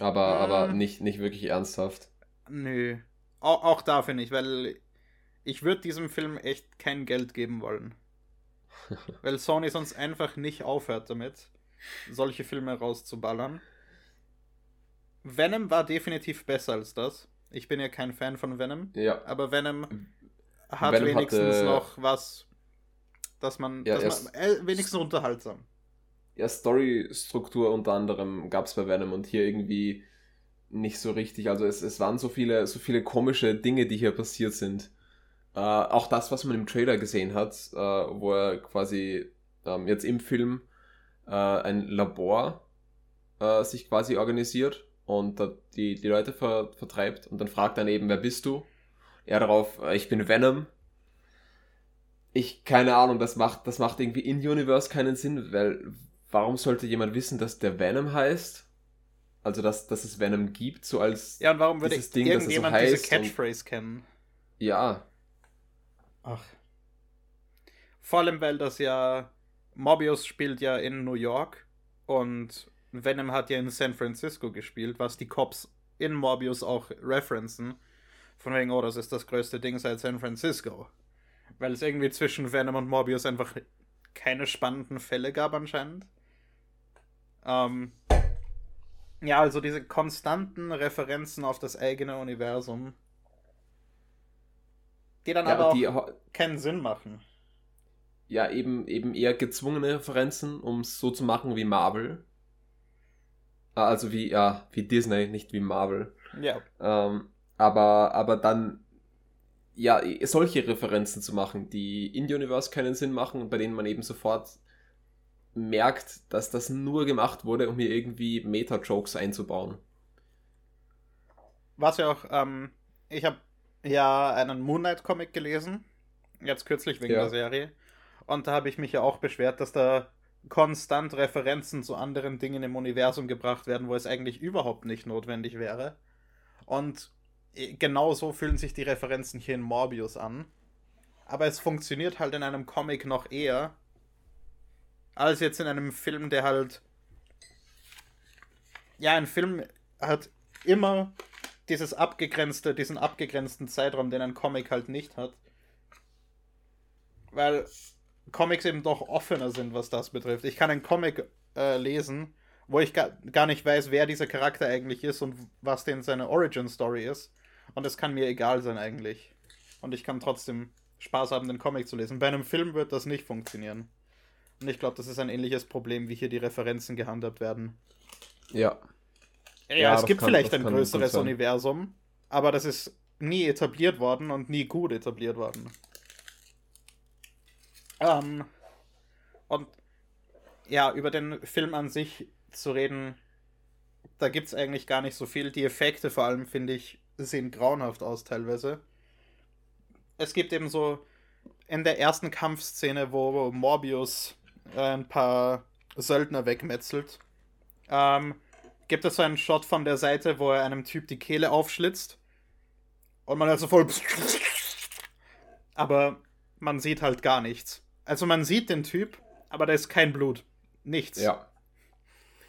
aber, aber mm, nicht, nicht wirklich ernsthaft. Nö. Auch, auch dafür nicht, weil ich würde diesem Film echt kein Geld geben wollen. <laughs> weil Sony sonst einfach nicht aufhört damit, solche Filme rauszuballern. Venom war definitiv besser als das. Ich bin ja kein Fan von Venom, Ja. aber Venom hat Venom wenigstens hatte- noch was, dass man, Ja, dass man äh, wenigstens unterhaltsam. Ja, Storystruktur unter anderem gab es bei Venom und hier irgendwie nicht so richtig. Also es, es waren so viele, so viele komische Dinge, die hier passiert sind. Äh, auch das, was man im Trailer gesehen hat, äh, wo er quasi ähm, jetzt im Film äh, ein Labor äh, sich quasi organisiert und die, die Leute ver, vertreibt und dann fragt dann eben, wer bist du? Er darauf, äh, ich bin Venom. Ich, keine Ahnung, das macht, das macht irgendwie in Universe keinen Sinn, weil warum sollte jemand wissen, dass der Venom heißt? Also, dass, dass es Venom gibt, so als. Ja, und warum würde Dieses Ding, es so irgendjemand diese heißt und- Catchphrase kennen? Ja, Ach. Vor allem, weil das ja Mobius spielt ja in New York und Venom hat ja in San Francisco gespielt, was die Cops in Morbius auch referenzen. Von wegen, oh, das ist das größte Ding seit San Francisco. Weil es irgendwie zwischen Venom und Morbius einfach keine spannenden Fälle gab anscheinend. Ähm, ja, also diese konstanten Referenzen auf das eigene Universum, die dann Ja, aber auch die keinen Sinn machen. ja, eben, eben eher gezwungene Referenzen, um es so zu machen wie Marvel. Ah, Also wie, ja, wie Disney, nicht wie Marvel. Ja. Ähm, aber, aber dann, ja, solche Referenzen zu machen, die in Universe keinen Sinn machen und bei denen man eben sofort merkt, dass das nur gemacht wurde, um hier irgendwie Meta-Jokes einzubauen. Was ja auch, ähm, ich habe ja einen Moonlight-Comic gelesen, jetzt kürzlich wegen Ja. der Serie. Und da habe ich mich ja auch beschwert, dass da konstant Referenzen zu anderen Dingen im Universum gebracht werden, wo es eigentlich überhaupt nicht notwendig wäre. Und äh, genau so fühlen sich die Referenzen hier in Morbius an. Aber es funktioniert halt in einem Comic noch eher, als jetzt in einem Film, der halt. Ja, ein Film hat immer dieses abgegrenzte, diesen abgegrenzten Zeitraum, den ein Comic halt nicht hat. Weil Comics eben doch offener sind, was das betrifft. Ich kann einen Comic äh, lesen, wo ich gar, gar nicht weiß, wer dieser Charakter eigentlich ist und was denn seine Origin Story ist. Und es kann mir egal sein eigentlich. Und ich kann trotzdem Spaß haben, den Comic zu lesen. Bei einem Film wird das nicht funktionieren. Und ich glaube, das ist ein ähnliches Problem, wie hier die Referenzen gehandhabt werden. Ja. Ja, Ja, es gibt kann- vielleicht ein größeres. Universum, aber das ist nie etabliert worden und nie gut etabliert worden. Ähm, und ja, über den Film an sich zu reden, da gibt es eigentlich gar nicht so viel. Die Effekte vor allem, finde ich, sehen grauenhaft aus teilweise. Es gibt eben so in der ersten Kampfszene, wo Morbius ein paar Söldner wegmetzelt, ähm, gibt es so einen Shot von der Seite, wo er einem Typ die Kehle aufschlitzt. Und man hört so voll. <laughs> Aber man sieht halt gar nichts. Also man sieht den Typ, aber da ist kein Blut. Nichts. Ja.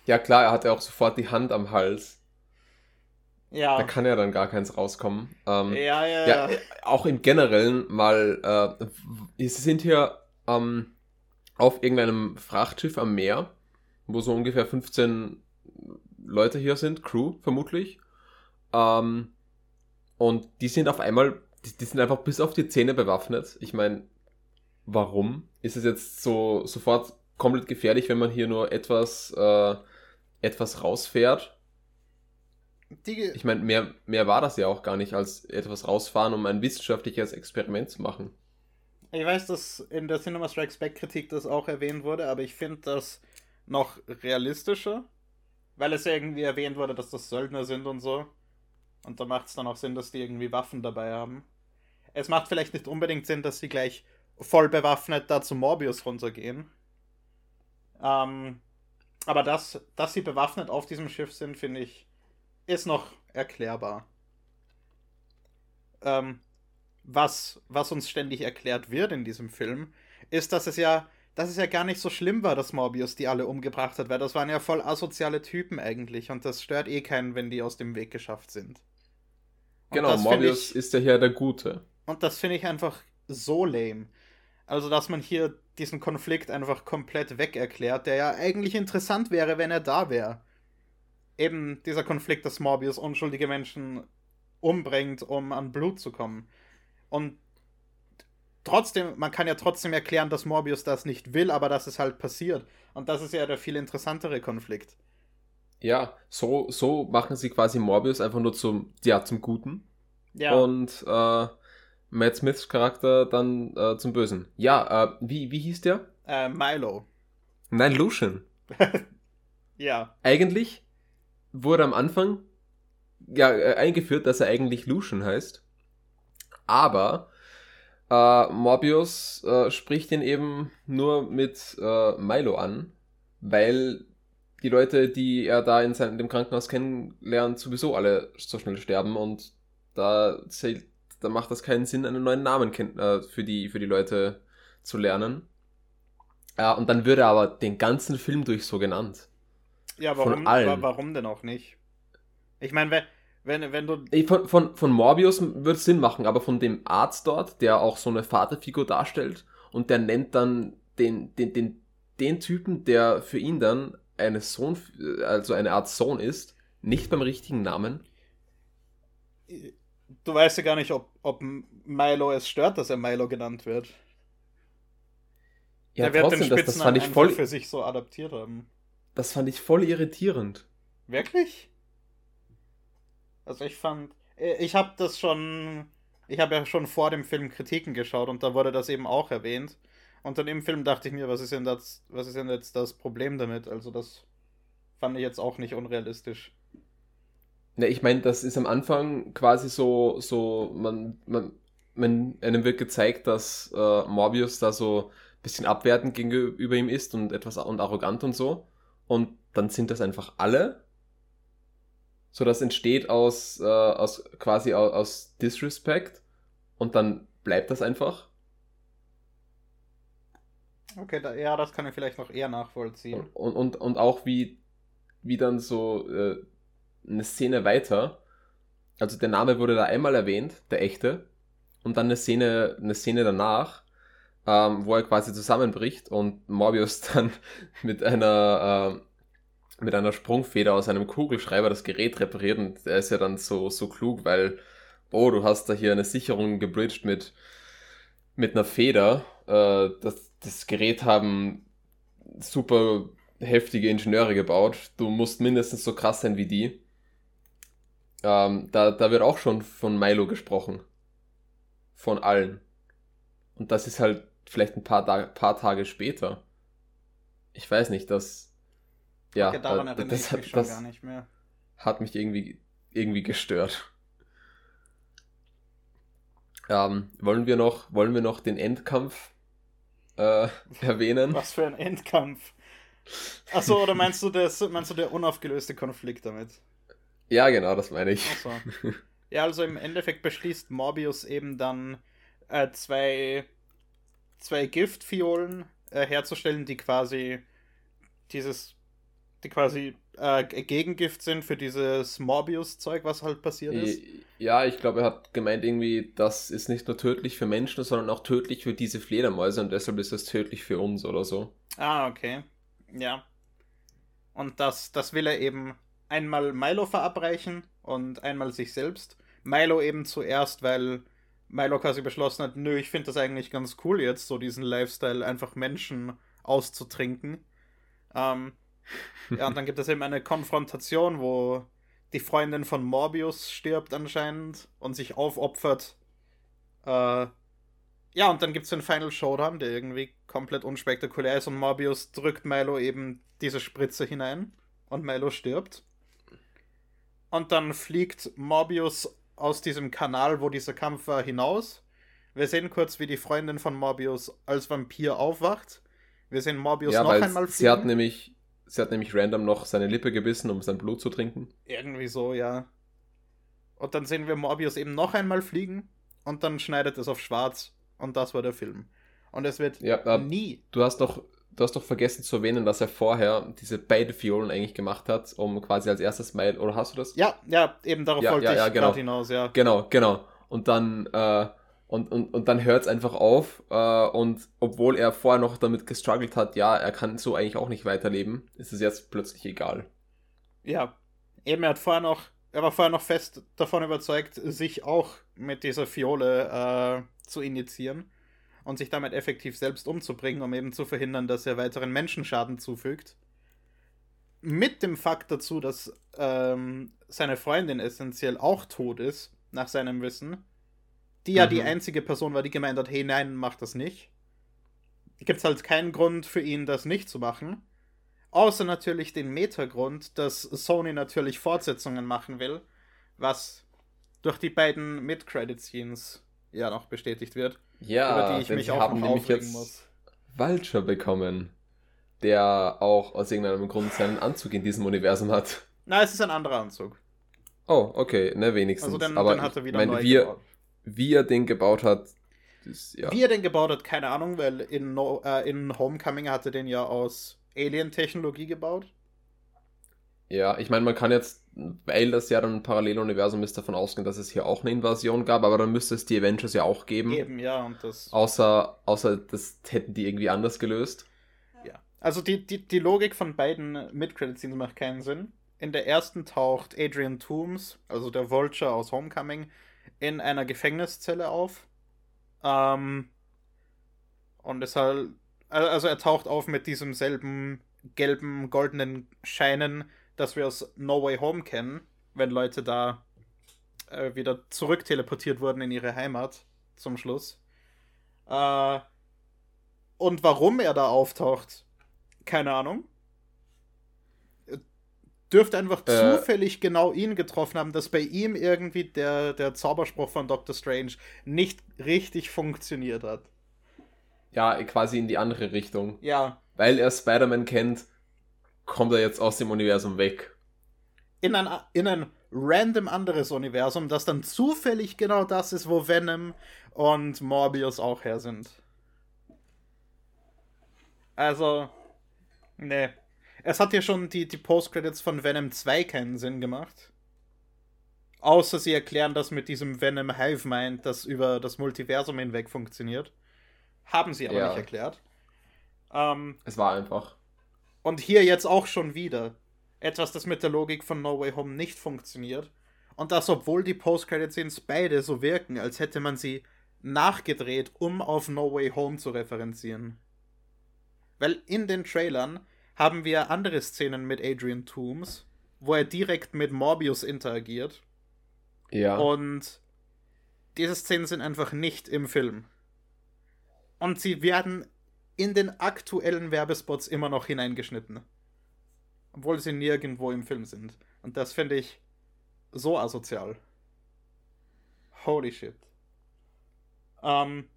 Ja, klar, er hat ja auch sofort die Hand am Hals. Ja. Da kann ja dann gar keins rauskommen. Ähm, ja, ja, Ja, ja. auch im Generellen, weil äh, sie sind hier ähm, auf irgendeinem Frachtschiff am Meer, wo so ungefähr 15 Leute hier sind, Crew vermutlich. Ähm, und die sind auf einmal, die, die sind einfach bis auf die Zähne bewaffnet. Ich meine, warum? Ist es jetzt so sofort komplett gefährlich, wenn man hier nur etwas, äh, etwas rausfährt? Ich meine, mehr, mehr war das ja auch gar nicht, als etwas rausfahren, um ein wissenschaftliches Experiment zu machen. Ich weiß, dass in der Cinema Strikes Back Kritik das auch erwähnt wurde, aber ich finde das noch realistischer, weil es ja irgendwie erwähnt wurde, dass das Söldner sind und so. Und da macht es dann auch Sinn, dass die irgendwie Waffen dabei haben. Es macht vielleicht nicht unbedingt Sinn, dass sie gleich voll bewaffnet da zu Morbius runtergehen. Ähm, aber dass, dass sie bewaffnet auf diesem Schiff sind, finde ich, ist noch erklärbar. Ähm, was, was uns ständig erklärt wird in diesem Film, ist, dass es ja, dass es ja gar nicht so schlimm war, dass Morbius die alle umgebracht hat, weil das waren ja voll asoziale Typen eigentlich und das stört eh keinen, wenn die aus dem Weg geschafft sind. Und genau, Morbius ich, ist ja hier der Gute. und das finde ich einfach so lame. Also, dass man hier diesen Konflikt einfach komplett weg erklärt, der ja eigentlich interessant wäre, wenn er da wäre. Eben dieser Konflikt, dass Morbius unschuldige Menschen umbringt, um an Blut zu kommen. Und trotzdem, man kann ja trotzdem erklären, dass Morbius das nicht will, aber dass es halt passiert. Und das ist ja der viel interessantere Konflikt. Ja, so, so machen sie quasi Morbius einfach nur zum, ja, zum Guten. Ja. Und äh, Matt Smiths Charakter dann äh, zum Bösen. Ja, äh, wie, wie hieß der? äh, Milo. Nein, Lucian. <laughs> Ja. Eigentlich wurde am Anfang ja, äh, eingeführt, dass er eigentlich Lucian heißt. Aber äh, Morbius äh, spricht ihn eben nur mit äh, Milo an, weil die Leute, die er da in, seinem, in dem Krankenhaus kennenlernt, sowieso alle so schnell sterben und da, zählt, da macht das keinen Sinn, einen neuen Namen äh, für, die, für die Leute zu lernen. Ja, und dann wird er aber den ganzen Film durch so genannt. Ja, warum, warum denn auch nicht? Ich meine, wenn, wenn, du. Von, von, von Morbius wird Sinn machen, aber von dem Arzt dort, der auch so eine Vaterfigur darstellt und der nennt dann den, den, den, den Typen, der für ihn dann eine Sohn, also eine Art Sohn ist, nicht beim richtigen Namen. Du weißt ja gar nicht, ob, ob Milo es stört, dass er Milo genannt wird. Ja, er wird trotzdem, den das, das fand ich voll, für sich so adaptiert haben. das fand ich voll irritierend. Wirklich? Also ich fand, äh, ich habe das schon, ich habe ja schon vor dem Film Kritiken geschaut und da wurde das eben auch erwähnt. Und dann im Film dachte ich mir, was ist denn das, was ist denn jetzt das Problem damit? Also das fand ich jetzt auch nicht unrealistisch. Ne, ich meine, das ist am Anfang quasi so, so, man, man, man, einem wird gezeigt, dass äh, Morbius da so ein bisschen abwertend gegenüber ihm ist und etwas und arrogant und so. Und dann sind das einfach alle. So, das entsteht aus, äh, aus quasi aus, aus Disrespect und dann bleibt das einfach. Okay, da, ja, das kann ich vielleicht noch eher nachvollziehen. Und, und, und auch wie, wie dann so äh, eine Szene weiter. Also der Name wurde da einmal erwähnt, der echte. Und dann eine Szene, eine Szene danach, ähm, wo er quasi zusammenbricht und Morbius <laughs> dann mit einer, ähm, mit einer Sprungfeder aus einem Kugelschreiber das Gerät repariert. Und er ist ja dann so, so klug, weil, oh, du hast da hier eine Sicherung gebridged mit, mit einer Feder. Äh, das, das Gerät haben super heftige Ingenieure gebaut. Du musst mindestens so krass sein wie die. Ähm, da, da wird auch schon von Milo gesprochen. Von allen. Und das ist halt vielleicht ein paar, paar Tage später. Ich weiß nicht, das. Ja, okay, daran äh, erinnere das, ich hat, mich schon gar nicht mehr. hat mich irgendwie, irgendwie gestört. Ähm, wollen wir noch, wollen wir noch den Endkampf äh, <laughs> erwähnen? Was für ein Endkampf. Achso, oder meinst du, das, meinst du der unaufgelöste Konflikt damit? Ja, genau, das meine ich. Achso. Ja, also im Endeffekt beschließt Morbius eben dann äh, zwei, zwei Giftviolen äh, herzustellen, die quasi dieses, die quasi äh, Gegengift sind für dieses Morbius-Zeug, was halt passiert ist. Ja, ich glaube, er hat gemeint irgendwie, das ist nicht nur tödlich für Menschen, sondern auch tödlich für diese Fledermäuse und deshalb ist es tödlich für uns oder so. Ah, okay. Ja. Und das, das will er eben einmal Milo verabreichen und einmal sich selbst. Milo eben zuerst, weil Milo quasi beschlossen hat, nö, ich finde das eigentlich ganz cool jetzt, so diesen Lifestyle, einfach Menschen auszutrinken. Ähm, ja, und dann gibt es eben eine Konfrontation, wo die Freundin von Morbius stirbt anscheinend und sich aufopfert. Äh, ja, und dann gibt es den Final Showdown, der irgendwie komplett unspektakulär ist und Morbius drückt Milo eben diese Spritze hinein und Milo stirbt. Und dann fliegt Morbius aus diesem Kanal, wo dieser Kampf war, hinaus. Wir sehen kurz, wie die Freundin von Morbius als Vampir aufwacht. Wir sehen Morbius ja, noch einmal sie hat nämlich, sie hat nämlich random noch seine Lippe gebissen, um sein Blut zu trinken. Irgendwie so, ja. Und dann sehen wir Morbius eben noch einmal fliegen und dann schneidet es auf schwarz und das war der Film. Und es wird Ja, äh, nie. du hast doch, du hast doch vergessen zu erwähnen, dass er vorher diese beide Violen eigentlich gemacht hat, um quasi als erstes Mal, oder hast du das? Ja, ja, eben darauf Ja, wollte ja, ich ja, genau. gerade hinaus, ja. Genau, genau. Und dann, äh, und, und, und dann hört es einfach auf. Äh, und obwohl er vorher noch damit gestruggelt hat, ja, er kann so eigentlich auch nicht weiterleben, ist es jetzt plötzlich egal. Ja. Eben, er hat vorher noch, er war vorher noch fest davon überzeugt, sich auch mit dieser Fiole äh, zu injizieren und sich damit effektiv selbst umzubringen, um eben zu verhindern, dass er weiteren Menschenschaden zufügt. Mit dem Fakt dazu, dass ähm, seine Freundin essentiell auch tot ist, nach seinem Wissen, die ja Mhm. die einzige Person war, die gemeint hat, hey, nein, mach das nicht. Gibt es halt keinen Grund für ihn, das nicht zu machen. Außer natürlich den Metagrund, dass Sony natürlich Fortsetzungen machen will, was durch die beiden Mid-Credit-Scenes ja noch bestätigt wird, Ja, über die ich mich auch noch aufregen jetzt muss. Vulture bekommen, der auch aus irgendeinem Grund seinen Anzug in diesem Universum hat. Na, es ist ein anderer Anzug. Oh, okay, ne, wenigstens. Also dann, Aber dann hat er ich wieder meine, neu wie, er- den gebaut hat, Das, ja. Wie er den gebaut hat, keine Ahnung, weil in, no äh, in Homecoming hat er den ja aus Alien-Technologie gebaut. Ja, ich meine, man kann jetzt, weil das ja dann ein Paralleluniversum ist, davon ausgehen, dass es hier auch eine Invasion gab, aber dann müsste es die Avengers ja auch geben. Eben, ja, und das. Außer, außer das hätten die irgendwie anders gelöst. Ja. Also die, die, die Logik von beiden Mid-Credit-Scenes macht keinen Sinn. In der ersten taucht Adrian Toomes, also der Vulture aus Homecoming, in einer Gefängniszelle auf. Ähm, und deshalb, also er taucht auf mit diesem selben gelben, goldenen Scheinen, das wir aus No Way Home kennen, wenn Leute da äh, wieder zurück teleportiert wurden in ihre Heimat zum Schluss. Äh, und warum er da auftaucht, keine Ahnung. Dürfte einfach Äh. zufällig genau ihn getroffen haben, dass bei ihm irgendwie der, der Zauberspruch von Doctor Strange nicht richtig funktioniert hat. Ja, quasi in die andere Richtung. Ja, Weil er Spider-Man kennt, kommt er jetzt aus dem Universum weg. in ein, in ein random anderes Universum, das dann zufällig genau das ist, wo Venom und Morbius auch her sind. Also, nee. Es hat ja schon die, die Post-Credits von Venom 2 keinen Sinn gemacht. Außer sie erklären das mit diesem Venom Hive Mind, das über das Multiversum hinweg funktioniert. Haben sie aber Ja. nicht erklärt. Ähm, Es war einfach. und hier jetzt auch schon wieder. Etwas, das mit der Logik von No Way Home nicht funktioniert. Und das, obwohl die Post-Credit-Scenes beide so wirken, als hätte man sie nachgedreht, um auf No Way Home zu referenzieren. Weil in den Trailern haben wir andere Szenen mit Adrian Toomes, wo er direkt mit Morbius interagiert. Ja. Und diese Szenen sind einfach nicht im Film. Und sie werden in den aktuellen Werbespots immer noch hineingeschnitten. Obwohl sie nirgendwo im Film sind. Und das finde ich so asozial. Holy shit. Ähm,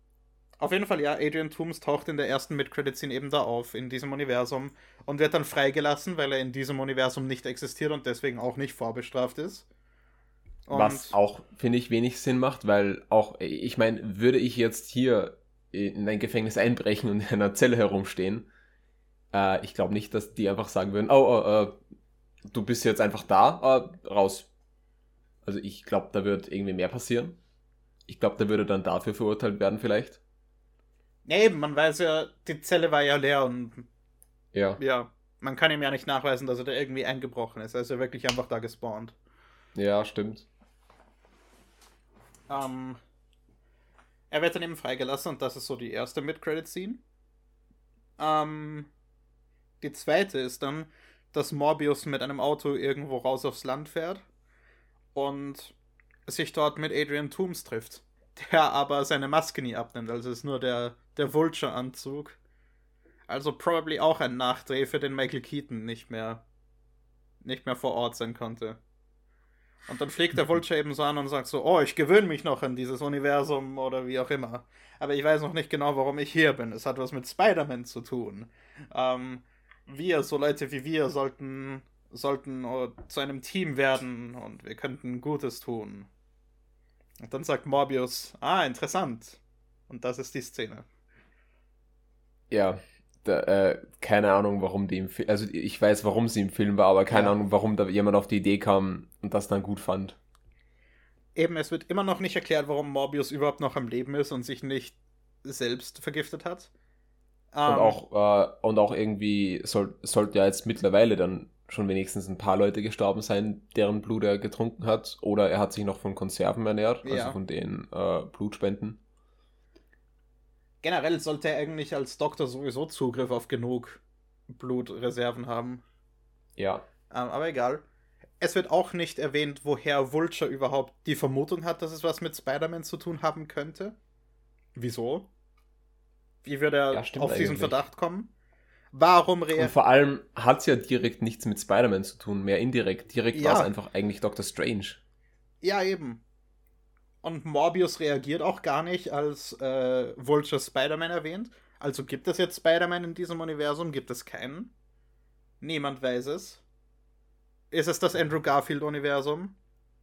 auf jeden Fall, ja, Adrian Toomes taucht in der ersten Mid-Credit-Scene eben da auf, in diesem Universum, und wird dann freigelassen, weil er in diesem Universum nicht existiert und deswegen auch nicht vorbestraft ist. Und Was auch, finde ich, wenig Sinn macht, weil auch, ich meine, würde ich jetzt hier in ein Gefängnis einbrechen und in einer Zelle herumstehen, äh, ich glaube nicht, dass die einfach sagen würden, oh, oh äh, du bist jetzt einfach da, äh, raus. Also ich glaube, da wird irgendwie mehr passieren. Ich glaube, der würde dann dafür verurteilt werden vielleicht. Ja, eben, man weiß ja, die Zelle war ja leer und Ja. ja, man kann ihm ja nicht nachweisen, dass er da irgendwie eingebrochen ist. Er ist ja wirklich einfach da gespawnt. Ja, stimmt. Ähm, er wird dann eben freigelassen und das ist so die erste Mid-Credit-Scene. Ähm, die zweite ist dann, dass Morbius mit einem Auto irgendwo raus aufs Land fährt und sich dort mit Adrian Toomes trifft, der aber seine Maske nie abnimmt, also ist nur der, der Vulture-Anzug. Also probably auch ein Nachdreh, für den Michael Keaton nicht mehr, nicht mehr vor Ort sein konnte. Und dann fliegt der <laughs> Vulture eben so an und sagt so, oh, ich gewöhne mich noch an dieses Universum oder wie auch immer. Aber ich weiß noch nicht genau, warum ich hier bin. Es hat was mit Spider-Man zu tun. Ähm, wir, so Leute wie wir, sollten, sollten äh, zu einem Team werden und wir könnten Gutes tun. Und dann sagt Morbius, ah, interessant. Und das ist die Szene. Ja, da, äh, keine Ahnung, warum die im Film, also ich weiß, warum sie im Film war, aber keine Ja. Ahnung, warum da jemand auf die Idee kam und das dann gut fand. Eben, es wird immer noch nicht erklärt, warum Morbius überhaupt noch am Leben ist und sich nicht selbst vergiftet hat. Und Ähm, auch, äh, und auch irgendwie soll, sollte ja jetzt mittlerweile dann schon wenigstens ein paar Leute gestorben sein, deren Blut er getrunken hat. Oder er hat sich noch von Konserven ernährt, also Ja. von den äh, Blutspenden. Generell sollte er eigentlich als Doktor sowieso Zugriff auf genug Blutreserven haben. Ja. Ähm, aber egal. Es wird auch nicht erwähnt, woher Vulture überhaupt die Vermutung hat, dass es was mit Spider-Man zu tun haben könnte. Wieso? Wie würde er Ja, auf diesen eigentlich. Verdacht kommen? Warum Und reagiert. vor allem hat es ja direkt nichts mit Spider-Man zu tun, mehr indirekt. Direkt Ja. war es einfach eigentlich Doctor Strange. Ja, eben. Und Morbius reagiert auch gar nicht, als äh, Vulture Spider-Man erwähnt. Also gibt es jetzt Spider-Man in diesem Universum? Gibt es keinen? Niemand weiß es. Ist es das Andrew Garfield-Universum?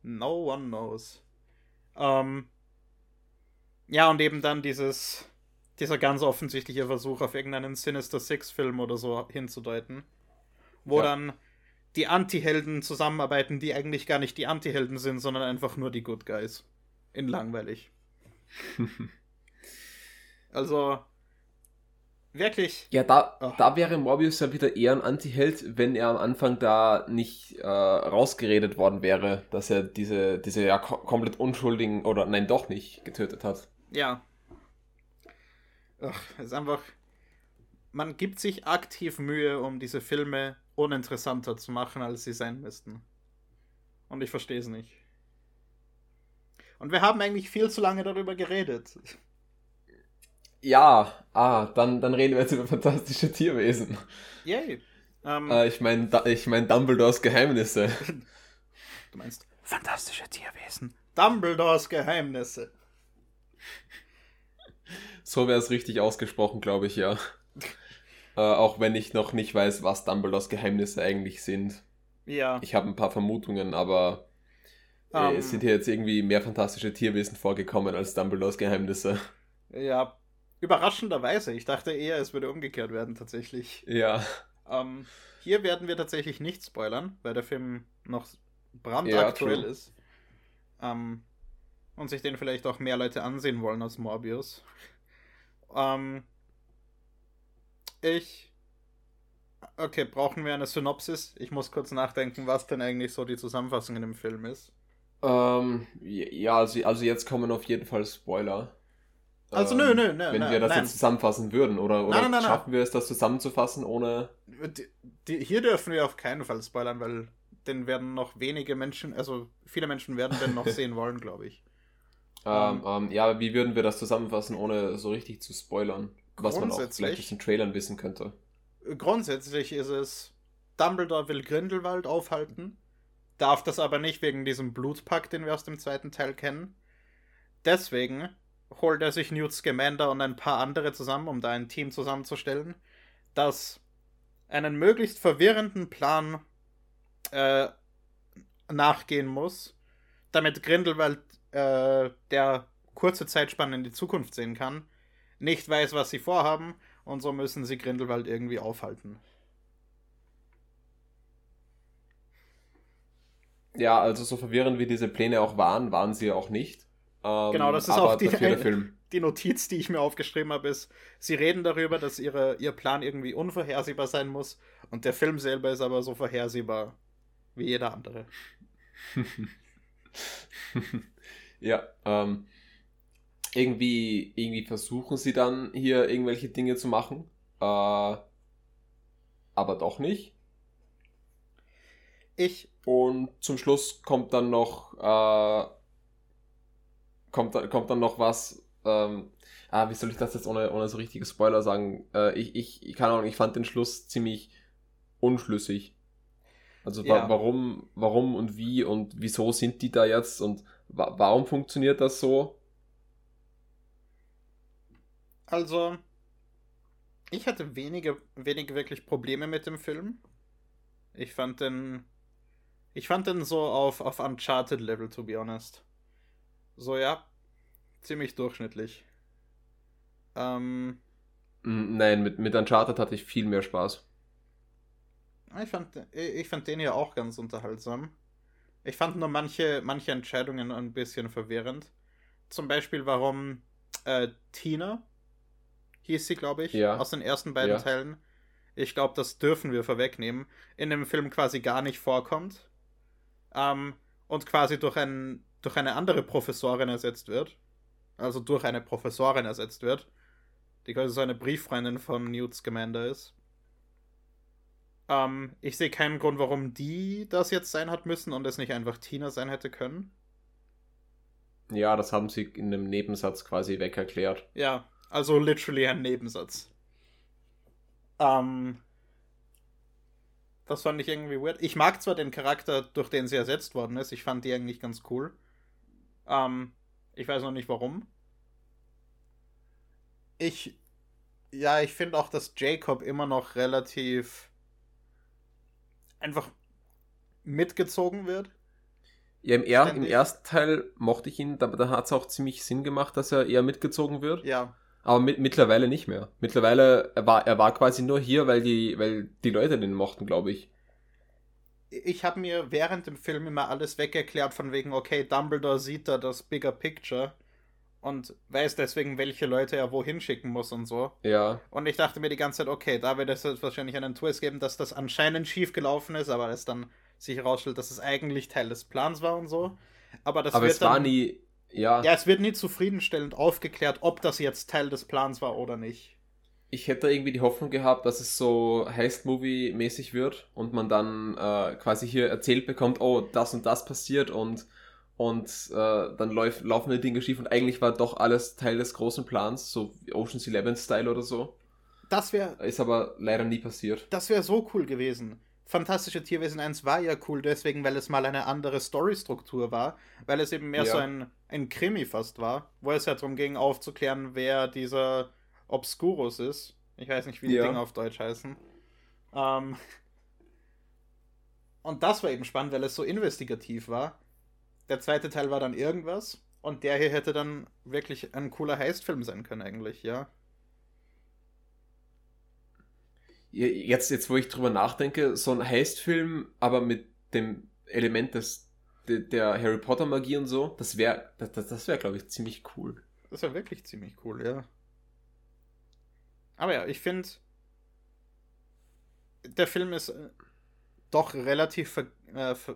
No one knows. Ähm, Ja, und eben dann dieses, dieser ganz offensichtliche Versuch, auf irgendeinen Sinister Six-Film oder so hinzudeuten. Wo Ja. dann die Anti-Helden zusammenarbeiten, die eigentlich gar nicht die Anti-Helden sind, sondern einfach nur die Good Guys. In langweilig. <laughs> also, wirklich, Ja, da, Ach. da wäre Morbius ja wieder eher ein Anti-Held, wenn er am Anfang da nicht äh, rausgeredet worden wäre, dass er diese, diese ja ko komplett unschuldigen oder nein, doch nicht getötet hat. ja. Ach, es ist einfach. Man gibt sich aktiv Mühe, um diese Filme uninteressanter zu machen, als sie sein müssten. Und ich verstehe es nicht. Und wir haben eigentlich viel zu lange darüber geredet. Ja, ah, dann, dann reden wir jetzt über fantastische Tierwesen. Yay. Ähm, Äh, ich meine ich mein Dumbledores Geheimnisse. du meinst fantastische Tierwesen. Dumbledores Geheimnisse. So wäre es richtig ausgesprochen, glaube ich, ja. äh, auch wenn ich noch nicht weiß, was Dumbledores Geheimnisse eigentlich sind. Ja. Ich habe ein paar Vermutungen, aber äh, Ähm. es sind hier jetzt irgendwie mehr fantastische Tierwesen vorgekommen als Dumbledores Geheimnisse. Ja. Überraschenderweise. Ich dachte eher, es würde umgekehrt werden, tatsächlich. Ja, Ähm, hier werden wir tatsächlich nicht spoilern, weil der Film noch Ja, brandaktuell true. ist. Ähm, und sich den vielleicht auch mehr Leute ansehen wollen als Morbius. Ähm, ich. Okay, brauchen wir eine Synopsis? Ich muss kurz nachdenken, was denn eigentlich so die Zusammenfassung in dem Film ist. ähm, ja also, also jetzt kommen auf jeden Fall Spoiler. Also, Ähm, nö, nö, nö, Wenn nein, wir das nein. jetzt zusammenfassen würden, oder, oder Nein, nein, nein, nein. schaffen wir es, das zusammenzufassen, ohne. Die, die, hier dürfen wir auf keinen Fall spoilern, weil den werden noch wenige Menschen, also viele Menschen werden den noch <laughs> sehen wollen, glaube ich. Ähm, ähm, ja, wie würden wir das zusammenfassen, ohne so richtig zu spoilern? Was man auch vielleicht aus den Trailern wissen könnte. Grundsätzlich ist es, Dumbledore will Grindelwald aufhalten, darf das aber nicht wegen diesem Blutpakt, den wir aus dem zweiten Teil kennen. Deswegen holt er sich Newt Scamander und ein paar andere zusammen, um da ein Team zusammenzustellen, das einen möglichst verwirrenden Plan äh, nachgehen muss, damit Grindelwald, äh, der kurze Zeitspanne in die Zukunft sehen kann, nicht weiß, was sie vorhaben und so müssen sie Grindelwald irgendwie aufhalten. Ja, also so verwirrend wie diese Pläne auch waren, waren sie auch nicht. Ähm, Genau, das ist auch die- Film. Die Notiz, die ich mir aufgeschrieben habe, ist, sie reden darüber, dass ihre, ihr Plan irgendwie unvorhersehbar sein muss und der Film selber ist aber so vorhersehbar wie jeder andere. <laughs> ja, ähm, irgendwie, irgendwie versuchen sie dann hier irgendwelche Dinge zu machen, äh, aber doch nicht. Ich, Und zum Schluss kommt dann noch, äh, kommt, kommt dann noch was, ähm, ah, wie soll ich das jetzt ohne, ohne so richtige Spoiler sagen? Äh, ich, ich, ich keine Ahnung, ich fand den Schluss ziemlich unschlüssig. Also wa Ja. warum, warum und wie und wieso sind die da jetzt und wa warum funktioniert das so? also, ich hatte wenige, wenige wirklich Probleme mit dem Film. Ich fand den, ich fand den so auf, auf Uncharted-Level, to be honest. So, ja, ziemlich durchschnittlich. Ähm, Nein, mit, mit Uncharted hatte ich viel mehr Spaß. Ich fand, ich fand den ja auch ganz unterhaltsam. Ich fand nur manche, manche Entscheidungen ein bisschen verwirrend. Zum Beispiel, warum äh, Tina, hieß sie, glaube ich, Ja. aus den ersten beiden Ja. Teilen, ich glaube, das dürfen wir vorwegnehmen, in dem Film quasi gar nicht vorkommt. Ähm, und quasi durch, ein, durch eine andere Professorin ersetzt wird. Also durch eine Professorin ersetzt wird. Die quasi so eine Brieffreundin von Newt Scamander ist. Ähm, ich sehe keinen Grund, warum die das jetzt sein hat müssen und es nicht einfach Tina sein hätte können. Ja, das haben sie in einem Nebensatz quasi weg erklärt. Ja, also literally ein Nebensatz. Ähm, das fand ich irgendwie weird. Ich mag zwar den Charakter, durch den sie ersetzt worden ist. Ich fand die eigentlich ganz cool. Ähm, ich weiß noch nicht warum. Ich, ja, ich finde auch, dass Jacob immer noch relativ einfach mitgezogen wird. Ja, im, er, im ersten Teil mochte ich ihn, da, da hat es auch ziemlich Sinn gemacht, dass er eher mitgezogen wird. Ja, Aber mit, mittlerweile nicht mehr. Mittlerweile, er war, er war quasi nur hier, weil die, weil die Leute den mochten, glaube ich. ich habe mir während dem Film immer alles wegerklärt von wegen, okay, Dumbledore sieht da das Bigger Picture und weiß deswegen, welche Leute er wohin schicken muss und so. Ja. Und ich dachte mir die ganze Zeit, okay, da wird es jetzt wahrscheinlich einen Twist geben, dass das anscheinend schief gelaufen ist, aber es dann sich herausstellt, dass es eigentlich Teil des Plans war und so. Aber das Aber wird es war dann, nie, ja, Ja, es wird nie zufriedenstellend aufgeklärt, ob das jetzt Teil des Plans war oder nicht. ich hätte irgendwie die Hoffnung gehabt, dass es so Heist-Movie-mäßig wird und man dann äh, quasi hier erzählt bekommt, oh, das und das passiert und, und äh, dann läuf, laufen die Dinge schief und eigentlich war doch alles Teil des großen Plans, so Ocean's Eleven-Style oder so. Das wäre Ist aber leider nie passiert. Das wäre so cool gewesen. Fantastische Tierwesen 1 war ja cool, deswegen, weil es mal eine andere Storystruktur war, weil es eben mehr Ja. so ein, ein Krimi fast war, wo es ja darum ging, aufzuklären, wer dieser Obscurus ist. Ich weiß nicht, wie die Ja. Dinge auf Deutsch heißen. Ähm, und das war eben spannend, weil es so investigativ war. Der zweite Teil war dann irgendwas und der hier hätte dann wirklich ein cooler Heistfilm sein können, eigentlich, ja. Jetzt, jetzt, wo ich drüber nachdenke, so ein Heist-Film, aber mit dem Element des, de, der Harry Potter-Magie und so, das wäre, das, das, wäre, glaube ich, ziemlich cool. Das war wirklich ziemlich cool, ja. Aber ja, ich finde, der Film ist äh, doch relativ ver äh, ver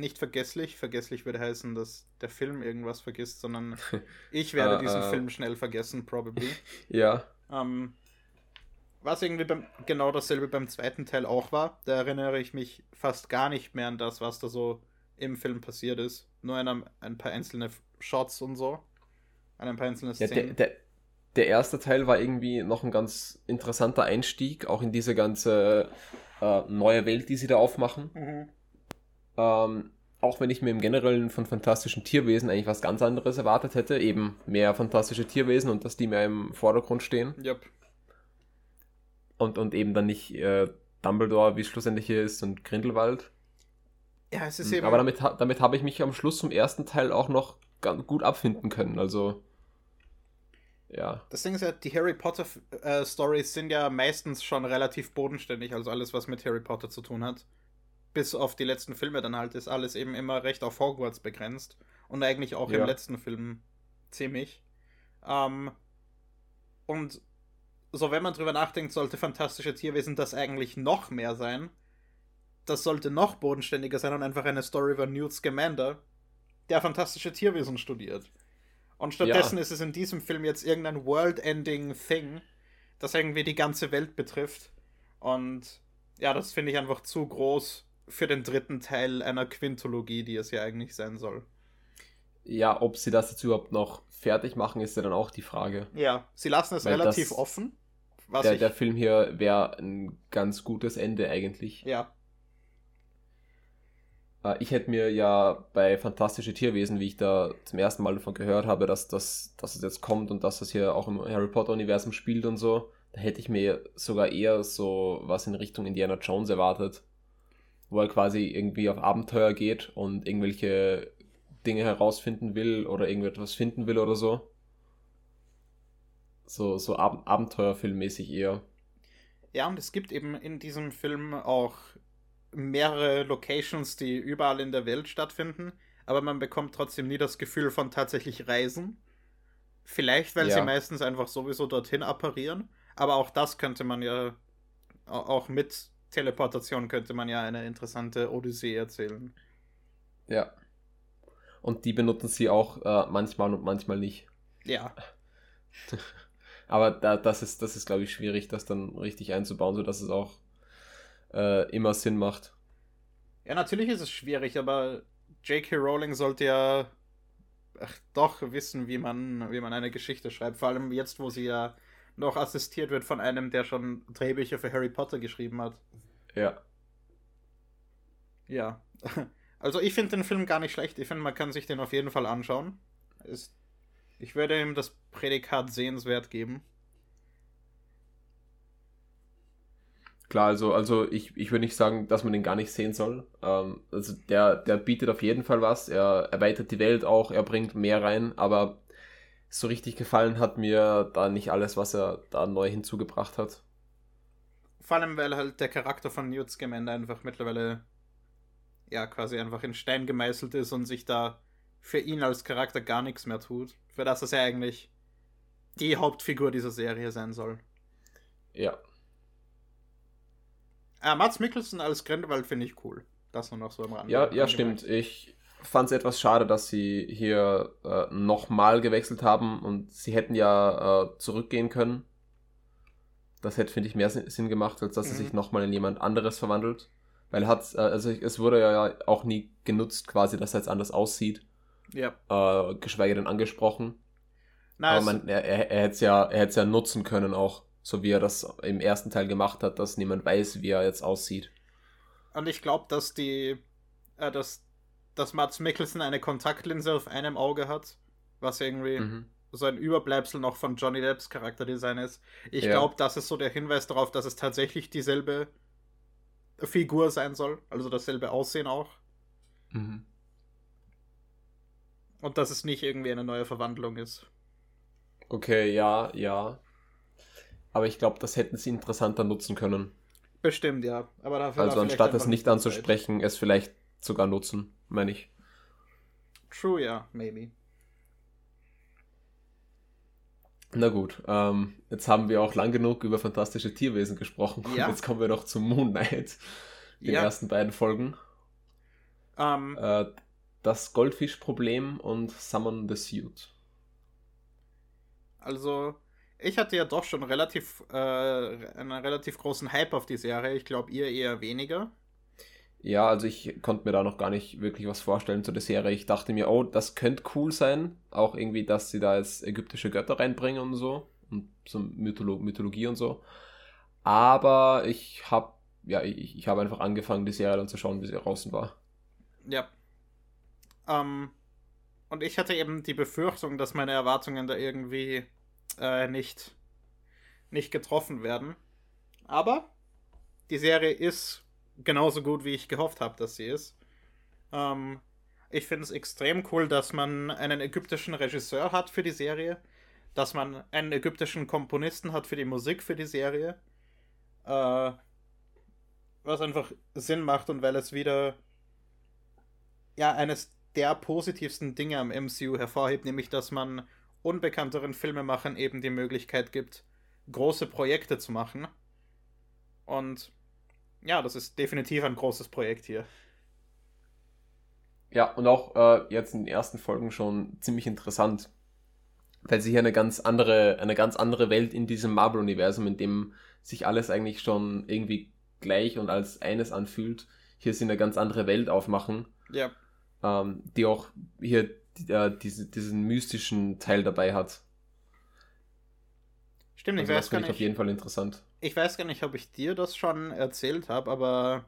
nicht vergesslich. Vergesslich würde heißen, dass der Film irgendwas vergisst, sondern <laughs> ich werde Äh, diesen äh. Film schnell vergessen, probably. <laughs> Ja, Ähm, was irgendwie beim, genau dasselbe beim zweiten Teil auch war. Da erinnere ich mich fast gar nicht mehr an das, was da so im Film passiert ist. Nur an ein, paar einzelne Shots und so. An ein paar einzelne ja der, Szenen. der, der erste Teil war irgendwie noch ein ganz interessanter Einstieg, auch in diese ganze äh, neue Welt, die sie da aufmachen. mhm. Ähm, auch wenn ich mir im Generellen von fantastischen Tierwesen eigentlich was ganz anderes erwartet hätte, eben mehr fantastische Tierwesen und dass die mehr im Vordergrund stehen. Yep. Und, und eben dann nicht äh, Dumbledore, wie es schlussendlich hier ist, und Grindelwald. Ja, es ist eben. Aber damit, damit habe ich mich am Schluss zum ersten Teil auch noch ganz gut abfinden können. Also, ja. Das Ding ist ja, die Harry Potter äh, Stories sind ja meistens schon relativ bodenständig, also alles, was mit Harry Potter zu tun hat. Bis auf die letzten Filme dann halt ist alles eben immer recht auf Hogwarts begrenzt. Und eigentlich auch Ja. im letzten Film ziemlich. Ähm, und so, wenn man drüber nachdenkt, sollte fantastische Tierwesen das eigentlich noch mehr sein. Das sollte noch bodenständiger sein und einfach eine Story über Newt Scamander, der fantastische Tierwesen studiert. Und stattdessen Ja. ist es in diesem Film jetzt irgendein world-ending Thing, das irgendwie die ganze Welt betrifft. Und ja, das finde ich einfach zu groß für den dritten Teil einer Quintologie, die es ja eigentlich sein soll. Ja, ob sie das jetzt überhaupt noch fertig machen, ist ja dann auch die Frage. Ja, sie lassen es Weil relativ das- offen. Was Der, ich, der Film hier wäre ein ganz gutes Ende eigentlich. ja, Äh, Ich hätte mir ja bei Fantastische Tierwesen, wie ich da zum ersten Mal davon gehört habe, dass, das, dass es jetzt kommt und dass das hier auch im Harry Potter-Universum spielt und so, da hätte ich mir sogar eher so was in Richtung Indiana Jones erwartet. Wo er quasi irgendwie auf Abenteuer geht und irgendwelche Dinge herausfinden will oder irgendetwas finden will oder so. So, so Ab Abenteuerfilmmäßig eher. Ja, und es gibt eben in diesem Film auch mehrere Locations, die überall in der Welt stattfinden, aber man bekommt trotzdem nie das Gefühl von tatsächlich Reisen. Vielleicht, weil Ja. sie meistens einfach sowieso dorthin apparieren, aber auch das könnte man ja, au- auch mit Teleportation könnte man ja eine interessante Odyssee erzählen. Ja. Und die benutzen sie auch äh, manchmal und manchmal nicht. Ja, <laughs> Aber da, das ist, das ist, glaube ich, schwierig, das dann richtig einzubauen, sodass es auch äh, immer Sinn macht. ja, natürlich ist es schwierig, aber J.K. Rowling sollte ja ach, doch wissen, wie man, wie man eine Geschichte schreibt. Vor allem jetzt, wo sie ja noch assistiert wird von einem, der schon Drehbücher für Harry Potter geschrieben hat. Ja. Ja. <laughs> Also ich finde den Film gar nicht schlecht. Ich finde, man kann sich den auf jeden Fall anschauen. Ist, ich würde ihm das Prädikat sehenswert geben. Klar, also, also ich, ich würde nicht sagen, dass man den gar nicht sehen soll. Ähm, also der, der bietet auf jeden Fall was. Er erweitert die Welt auch, er bringt mehr rein, aber so richtig gefallen hat mir da nicht alles, was er da neu hinzugebracht hat. Vor allem, weil halt der Charakter von Newt Scamander einfach mittlerweile ja quasi einfach in Stein gemeißelt ist und sich da für ihn als Charakter gar nichts mehr tut. Für das es ja eigentlich die Hauptfigur dieser Serie sein soll. Ja. Äh, Mats Mikkelsen als Grindelwald finde ich cool. Das nur noch so im Rand. Ja, ja, stimmt. Ich fand es etwas schade, dass sie hier äh, nochmal gewechselt haben und sie hätten ja äh, zurückgehen können. Das hätte, finde ich, mehr Sinn gemacht, als dass Mhm. er sich nochmal in jemand anderes verwandelt. Weil er hat, äh, also es wurde ja auch nie genutzt, quasi, dass er jetzt anders aussieht, Ja. äh, geschweige denn angesprochen. Na, Aber man, er, er, er hätte es ja, er ja nutzen können auch, so wie er das im ersten Teil gemacht hat, dass niemand weiß, wie er jetzt aussieht. und ich glaube, dass die, äh, dass, dass Mats Mikkelsen eine Kontaktlinse auf einem Auge hat, was irgendwie Mhm. so ein Überbleibsel noch von Johnny Depps Charakterdesign ist. Ich Ja. glaube, das ist so der Hinweis darauf, dass es tatsächlich dieselbe Figur sein soll, also dasselbe Aussehen auch. Mhm. Und dass es nicht irgendwie eine neue Verwandlung ist. Okay, ja, ja. Aber ich glaube, das hätten sie interessanter nutzen können. Bestimmt, ja. Aber dafür Also anstatt es nicht anzusprechen, es vielleicht sogar nutzen, meine ich. True, ja, maybe. Na gut, ähm, jetzt haben wir auch lang genug über fantastische Tierwesen gesprochen. Und Ja. jetzt kommen wir noch zu Moon Knight, den Ja. ersten beiden Folgen. Ähm, Äh, das Goldfischproblem und Summon the Suit. also, ich hatte ja doch schon relativ, äh, einen relativ großen Hype auf die Serie. Ich glaube, ihr eher weniger. Ja, also ich konnte mir da noch gar nicht wirklich was vorstellen zu der Serie. Ich dachte mir, oh, das könnte cool sein. Auch irgendwie, dass sie da jetzt ägyptische Götter reinbringen und so. Und so Mytholo Mythologie und so. Aber ich habe ja, ich, ich habe einfach angefangen, die Serie dann zu schauen, wie sie draußen war. Ja. Ähm, und ich hatte eben die Befürchtung, dass meine Erwartungen da irgendwie äh, nicht, nicht getroffen werden. Aber die Serie ist genauso gut, wie ich gehofft habe, dass sie ist. Ähm, ich finde es extrem cool, dass man einen ägyptischen Regisseur hat für die Serie, dass man einen ägyptischen Komponisten hat für die Musik für die Serie. Äh, was einfach Sinn macht und weil es wieder ja eines der positivsten Dinge am MCU hervorhebt, nämlich dass man unbekannteren Filmemachern eben die Möglichkeit gibt, große Projekte zu machen. Und ja, das ist definitiv ein großes Projekt hier. Ja, und auch äh, jetzt in den ersten Folgen schon ziemlich interessant, weil sie hier eine ganz andere, eine ganz andere Welt in diesem Marvel-Universum, in dem sich alles eigentlich schon irgendwie gleich und als eines anfühlt, hier sie eine ganz andere Welt aufmachen, Ja, ähm, die auch hier äh, diese, diesen mystischen Teil dabei hat. stimmt, ich Also das weiß gar finde ich auf jeden Fall interessant. Ich weiß gar nicht, ob ich dir das schon erzählt habe, aber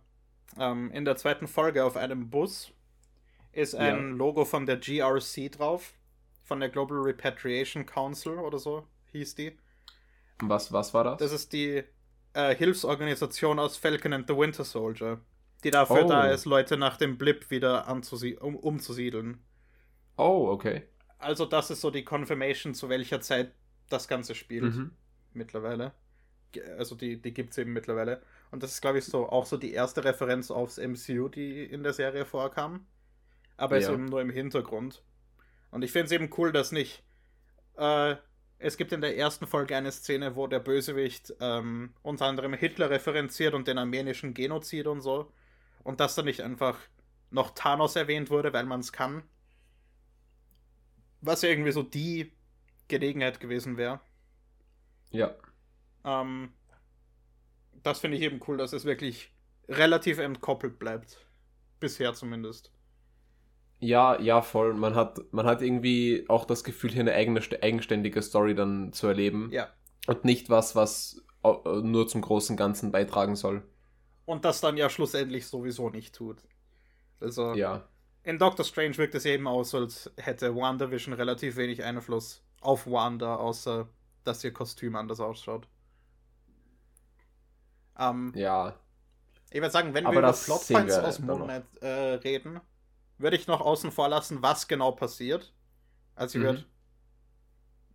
ähm, in der zweiten Folge auf einem Bus ist ein Ja. Logo von der GRC drauf, von der Global Repatriation Council oder so hieß die. Was, was war das? Das ist die äh, Hilfsorganisation aus Falcon and the Winter Soldier, die dafür Oh. da ist, Leute nach dem Blip wieder um, umzusiedeln. oh, okay. Also das ist so die Confirmation, zu welcher Zeit das Ganze spielt Mhm. mittlerweile. Also die, die gibt es eben mittlerweile. Und das ist, glaube ich, so auch so die erste Referenz aufs MCU, die in der Serie vorkam. Aber ist Ja. eben nur im Hintergrund. Und ich finde es eben cool, dass nicht. Äh, es gibt in der ersten Folge eine Szene, wo der Bösewicht ähm, unter anderem Hitler referenziert und den armenischen Genozid und so. Und dass da nicht einfach noch Thanos erwähnt wurde, weil man es kann. Was ja irgendwie so die Gelegenheit gewesen wäre. Ja. Ähm, das finde ich eben cool, dass es wirklich relativ entkoppelt bleibt. Bisher zumindest. Ja, ja, voll. Man hat, man hat irgendwie auch das Gefühl, hier eine eigene, eigenständige Story dann zu erleben. Ja. Und nicht was, was äh, nur zum großen Ganzen beitragen soll. Und das dann ja schlussendlich sowieso nicht tut. Also, Ja. in Doctor Strange wirkt es eben aus, als hätte WandaVision relativ wenig Einfluss auf Wanda, außer dass ihr Kostüm anders ausschaut. Ähm, Ja, Ich würde sagen, wenn Aber wir über Plotpoints aus. Moonlight äh, reden, würde ich noch außen vor lassen, was genau passiert. Also ich Mhm. würde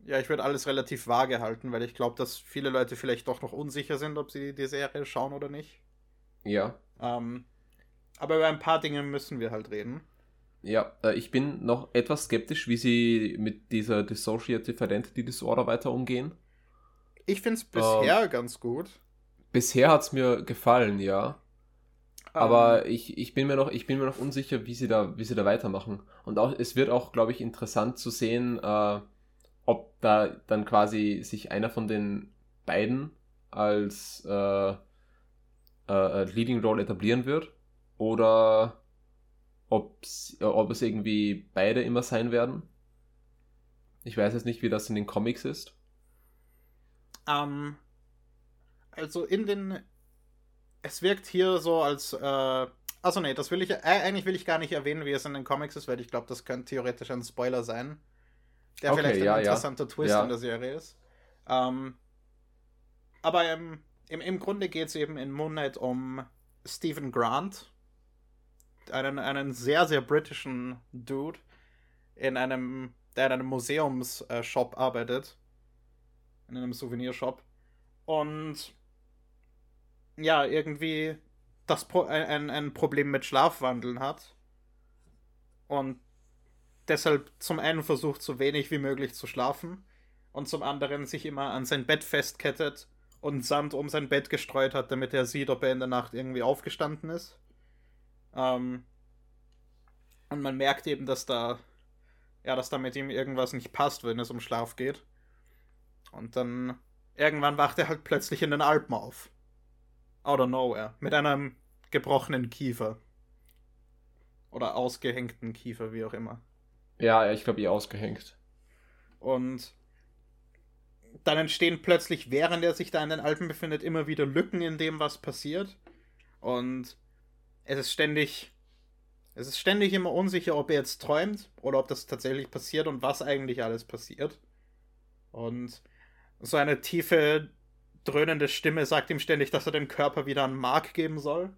ja, ich würde alles relativ vage halten, weil ich glaube, dass viele Leute vielleicht doch noch unsicher sind, ob sie die Serie schauen oder nicht. ja, Ähm, aber über ein paar Dinge müssen wir halt reden. ja. Äh, ich bin noch etwas skeptisch, wie sie mit dieser Dissociative Identity Disorder weiter umgehen. Ich finde es Ähm. bisher ganz gut. Bisher hat es mir gefallen, ja. Ähm, Aber ich, ich, bin mir noch, ich bin mir noch unsicher, wie sie da, wie sie da weitermachen. Und auch, es wird auch, glaube ich, interessant zu sehen, äh, ob da dann quasi sich einer von den beiden als äh, äh, äh, Leading Role etablieren wird. Oder ob's, äh, ob es irgendwie beide immer sein werden. Ich weiß jetzt nicht, wie das in den Comics ist. Ähm, also in den. Es wirkt hier so als. Äh, also nee, das will ich. Äh, eigentlich will ich gar nicht erwähnen, wie es in den Comics ist, weil ich glaube, das könnte theoretisch ein Spoiler sein. Der Okay, vielleicht ein ja, ja. interessanter Twist Ja. in der Serie ist. Ähm, aber im, im, im Grunde geht es eben in Moonlight um Stephen Grant. Einen, einen sehr, sehr britischen Dude, in einem, der in einem Museumsshop arbeitet in einem Souvenirshop. Und ja, irgendwie das Pro ein, ein Problem mit Schlafwandeln hat. Und deshalb zum einen versucht, so wenig wie möglich zu schlafen. Und zum anderen sich immer an sein Bett festkettet und Sand um sein Bett gestreut hat, damit er sieht, ob er in der Nacht irgendwie aufgestanden ist. Ähm, und man merkt eben, dass da, ja, dass da mit ihm irgendwas nicht passt, wenn es um Schlaf geht. Und dann irgendwann wacht er halt plötzlich in den Alpen auf. Out of nowhere. Mit einem gebrochenen Kiefer. Oder ausgehängten Kiefer, wie auch immer. Ja, ich glaube, ihr ausgehängt. Und dann entstehen plötzlich, während er sich da in den Alpen befindet, immer wieder Lücken in dem, was passiert. Und es ist ständig. Es ist ständig immer unsicher, ob er jetzt träumt oder ob das tatsächlich passiert und was eigentlich alles passiert. Und so eine tiefe, dröhnende Stimme sagt ihm ständig, dass er dem Körper wieder einen Mark geben soll.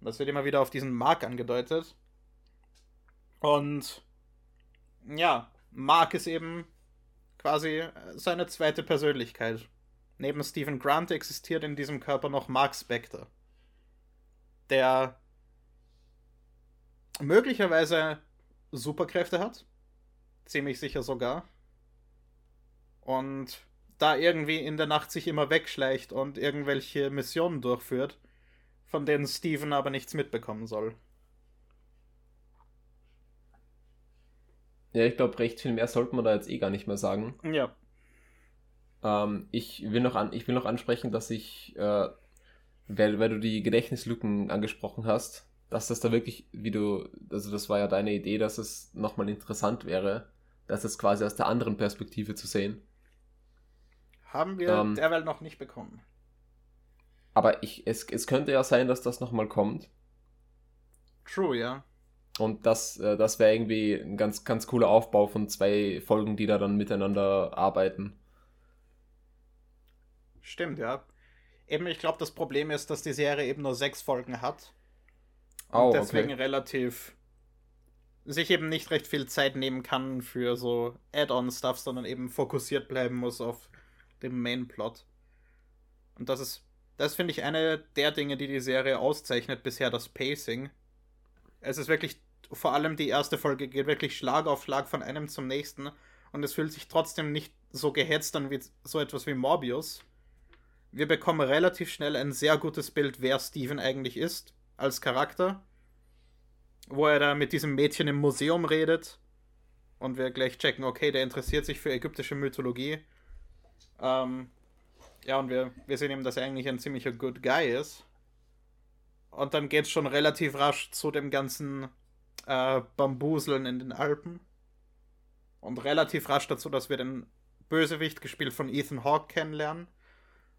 Das wird immer wieder auf diesen Mark angedeutet. Und ja, Mark ist eben quasi seine zweite Persönlichkeit. Neben Stephen Grant existiert in diesem Körper noch Mark Spector. Der möglicherweise Superkräfte hat. Ziemlich sicher sogar. Und da irgendwie in der Nacht sich immer wegschleicht und irgendwelche Missionen durchführt, von denen Steven aber nichts mitbekommen soll. Ja, ich glaube, recht viel mehr sollte man da jetzt eh gar nicht mehr sagen. Ja. Ähm, ich, will noch an, ich will noch ansprechen, dass ich, äh, weil, weil du die Gedächtnislücken angesprochen hast, dass das da wirklich, wie du, also das war ja deine Idee, dass es nochmal interessant wäre, das jetzt quasi aus der anderen Perspektive zu sehen. Haben wir Ähm. derweil noch nicht bekommen. Aber ich, es, es könnte ja sein, dass das nochmal kommt. True, ja. Und das, äh, das wäre irgendwie ein ganz, ganz cooler Aufbau von zwei Folgen, die da dann miteinander arbeiten. Stimmt, ja. Eben, ich glaube, das Problem ist, dass die Serie eben nur sechs Folgen hat. Oh, und deswegen okay. relativ sich eben nicht recht viel Zeit nehmen kann für so Add-on-Stuff, sondern eben fokussiert bleiben muss auf dem Main-Plot. Und das ist, das finde ich eine der Dinge, die die Serie auszeichnet, bisher das Pacing. Es ist wirklich, vor allem die erste Folge geht wirklich Schlag auf Schlag von einem zum nächsten und es fühlt sich trotzdem nicht so gehetzt an wie so etwas wie Morbius. Wir bekommen relativ schnell ein sehr gutes Bild, wer Steven eigentlich ist, als Charakter. Wo er da mit diesem Mädchen im Museum redet. Und wir gleich checken, okay, der interessiert sich für ägyptische Mythologie. Ähm, ja, und wir, wir sehen eben, dass er eigentlich ein ziemlicher Good Guy ist. Und dann geht's schon relativ rasch zu dem ganzen äh, Bambuseln in den Alpen. Und relativ rasch dazu, dass wir den Bösewicht, gespielt von Ethan Hawke, kennenlernen.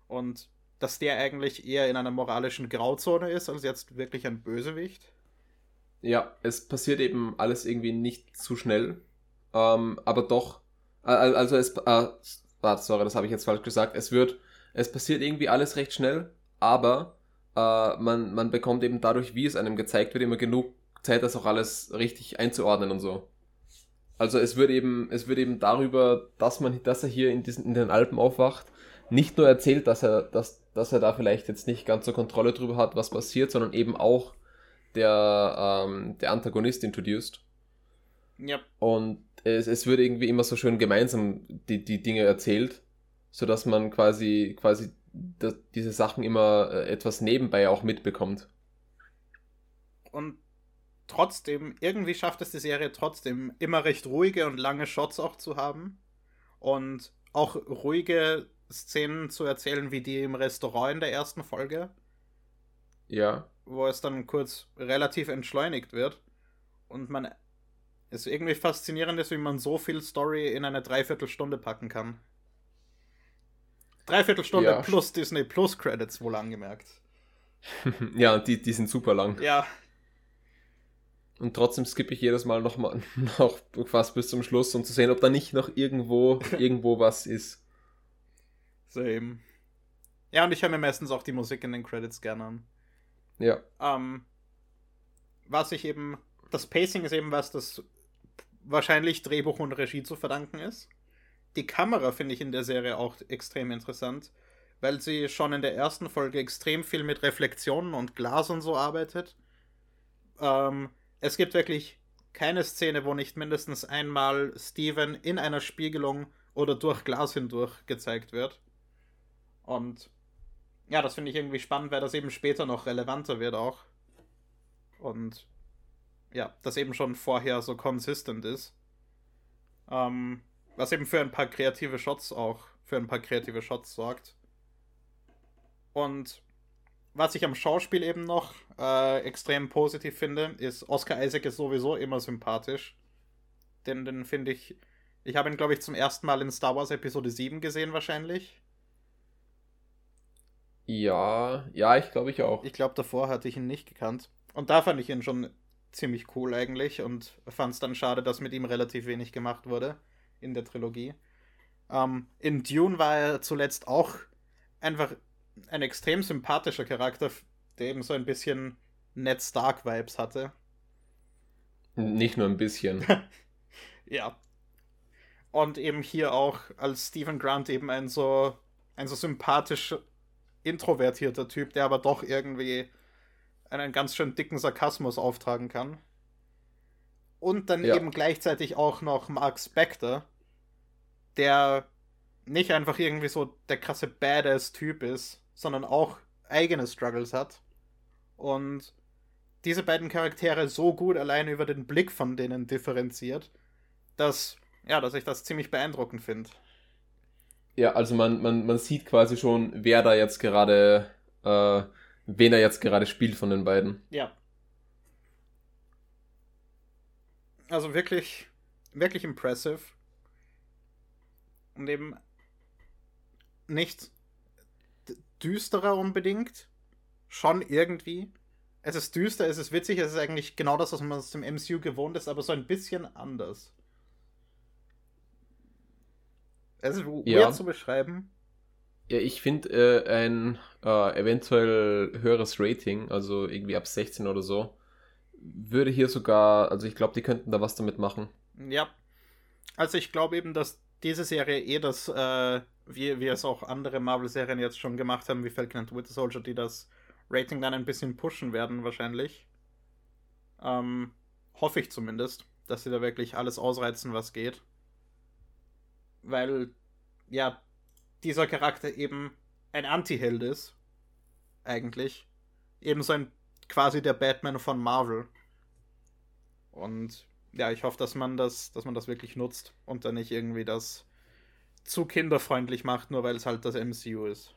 Und dass der eigentlich eher in einer moralischen Grauzone ist, als jetzt wirklich ein Bösewicht. Ja, es passiert eben alles irgendwie nicht zu schnell. Ähm, aber doch, also es, äh, warte, sorry, das habe ich jetzt falsch gesagt. Es wird, es passiert irgendwie alles recht schnell, aber äh, man, man bekommt eben dadurch, wie es einem gezeigt wird, immer genug Zeit, das auch alles richtig einzuordnen und so. Also es wird eben, es wird eben darüber, dass man, dass er hier in diesen, in den Alpen aufwacht, nicht nur erzählt, dass er, dass, dass er da vielleicht jetzt nicht ganz so Kontrolle drüber hat, was passiert, sondern eben auch der, ähm, der Antagonist introduced. Ja. Und es, es wird irgendwie immer so schön gemeinsam die, die Dinge erzählt, sodass man quasi, quasi das, diese Sachen immer äh, etwas nebenbei auch mitbekommt. Und trotzdem, irgendwie schafft es die Serie trotzdem immer recht ruhige und lange Shots auch zu haben. Und auch ruhige Szenen zu erzählen, wie die im Restaurant in der ersten Folge, Ja. wo es dann kurz relativ entschleunigt wird. Und man es irgendwie faszinierend ist, wie man so viel Story in eine Dreiviertelstunde packen kann. Dreiviertelstunde Ja. plus Disney Plus Credits wohl angemerkt. <laughs> ja, die, die sind super lang. Ja, Und trotzdem skippe ich jedes Mal noch, mal, <laughs> noch fast bis zum Schluss, um zu sehen, ob da nicht noch irgendwo, <laughs> irgendwo was ist. so eben. Ja, und ich höre mir meistens auch die Musik in den Credits gerne an. Ja. Ähm, was ich eben, das Pacing ist eben was, das wahrscheinlich Drehbuch und Regie zu verdanken ist. Die Kamera finde ich in der Serie auch extrem interessant, weil sie schon in der ersten Folge extrem viel mit Reflexionen und Glas und so arbeitet. Ähm, es gibt wirklich keine Szene, wo nicht mindestens einmal Steven in einer Spiegelung oder durch Glas hindurch gezeigt wird. Und ja, das finde ich irgendwie spannend, weil das eben später noch relevanter wird auch. Und ja, das eben schon vorher so consistent ist. Ähm, was eben für ein paar kreative Shots auch, für ein paar kreative Shots sorgt. Und was ich am Schauspiel eben noch äh, extrem positiv finde, ist, Oscar Isaac ist sowieso immer sympathisch. Denn den finde ich, ich habe ihn, glaube ich, zum ersten Mal in Star Wars Episode 7 gesehen wahrscheinlich. Ja, ja, ich glaube ich auch. Ich glaube, davor hatte ich ihn nicht gekannt. Und da fand ich ihn schon ziemlich cool eigentlich und fand es dann schade, dass mit ihm relativ wenig gemacht wurde in der Trilogie. Ähm, in Dune war er zuletzt auch einfach ein extrem sympathischer Charakter, der eben so ein bisschen Ned Stark-Vibes hatte. Nicht nur ein bisschen. <laughs> Ja. Und eben hier auch als Stephen Grant eben ein so, ein so sympathisch introvertierter Typ, der aber doch irgendwie einen ganz schön dicken Sarkasmus auftragen kann. Und dann Ja. eben gleichzeitig auch noch Mark Spector, der nicht einfach irgendwie so der krasse Badass-Typ ist, sondern auch eigene Struggles hat. Und diese beiden Charaktere so gut allein über den Blick von denen differenziert, dass, ja, dass ich das ziemlich beeindruckend finde. Ja, also man, man, man sieht quasi schon, wer da jetzt gerade, äh, wen er jetzt gerade spielt von den beiden. Ja. Also wirklich, wirklich impressive. Und eben nicht düsterer unbedingt. Schon irgendwie. Es ist düster, es ist witzig, es ist eigentlich genau das, was man aus dem MCU gewohnt ist, aber so ein bisschen anders. Es ist weird Ja. zu beschreiben. Ja, ich finde äh, ein äh, eventuell höheres Rating, also irgendwie ab 16 oder so, würde hier sogar, also ich glaube, die könnten da was damit machen. Ja. Also ich glaube eben, dass diese Serie eh das, äh, wie, wie es auch andere Marvel-Serien jetzt schon gemacht haben, wie Falcon and Winter Soldier, die das Rating dann ein bisschen pushen werden wahrscheinlich. Ähm, hoffe ich zumindest, dass sie da wirklich alles ausreizen, was geht. Weil, ja, dieser Charakter eben ein Anti-Held ist. Eigentlich. Eben so ein quasi der Batman von Marvel. Und ja, ich hoffe, dass man das, dass man das wirklich nutzt und dann nicht irgendwie das zu kinderfreundlich macht, nur weil es halt das MCU ist.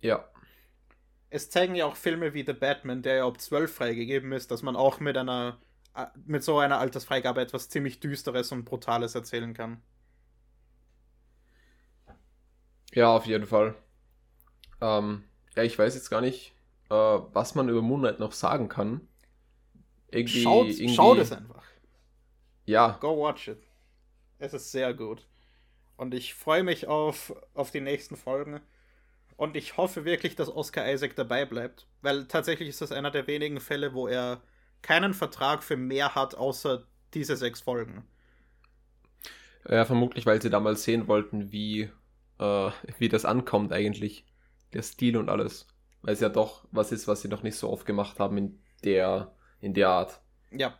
Ja, Es zeigen ja auch Filme wie The Batman, der ja ab 12 freigegeben ist, dass man auch mit einer äh, mit so einer Altersfreigabe etwas ziemlich Düsteres und Brutales erzählen kann. Ja, auf jeden Fall. Ähm, ja, ich weiß jetzt gar nicht, äh, was man über Moonlight noch sagen kann. Irgendwie, Schaut, irgendwie, schaut es einfach. Ja, Go watch it. Es ist sehr gut. Und ich freue mich auf, auf die nächsten Folgen. Und ich hoffe wirklich, dass Oscar Isaac dabei bleibt. Weil tatsächlich ist das einer der wenigen Fälle, wo er keinen Vertrag für mehr hat, außer diese sechs Folgen. Ja, vermutlich, weil sie damals sehen wollten, wie, äh, wie das ankommt eigentlich. Der Stil und alles. Weil es ja doch was ist, was sie noch nicht so oft gemacht haben in der, in der Art. Ja.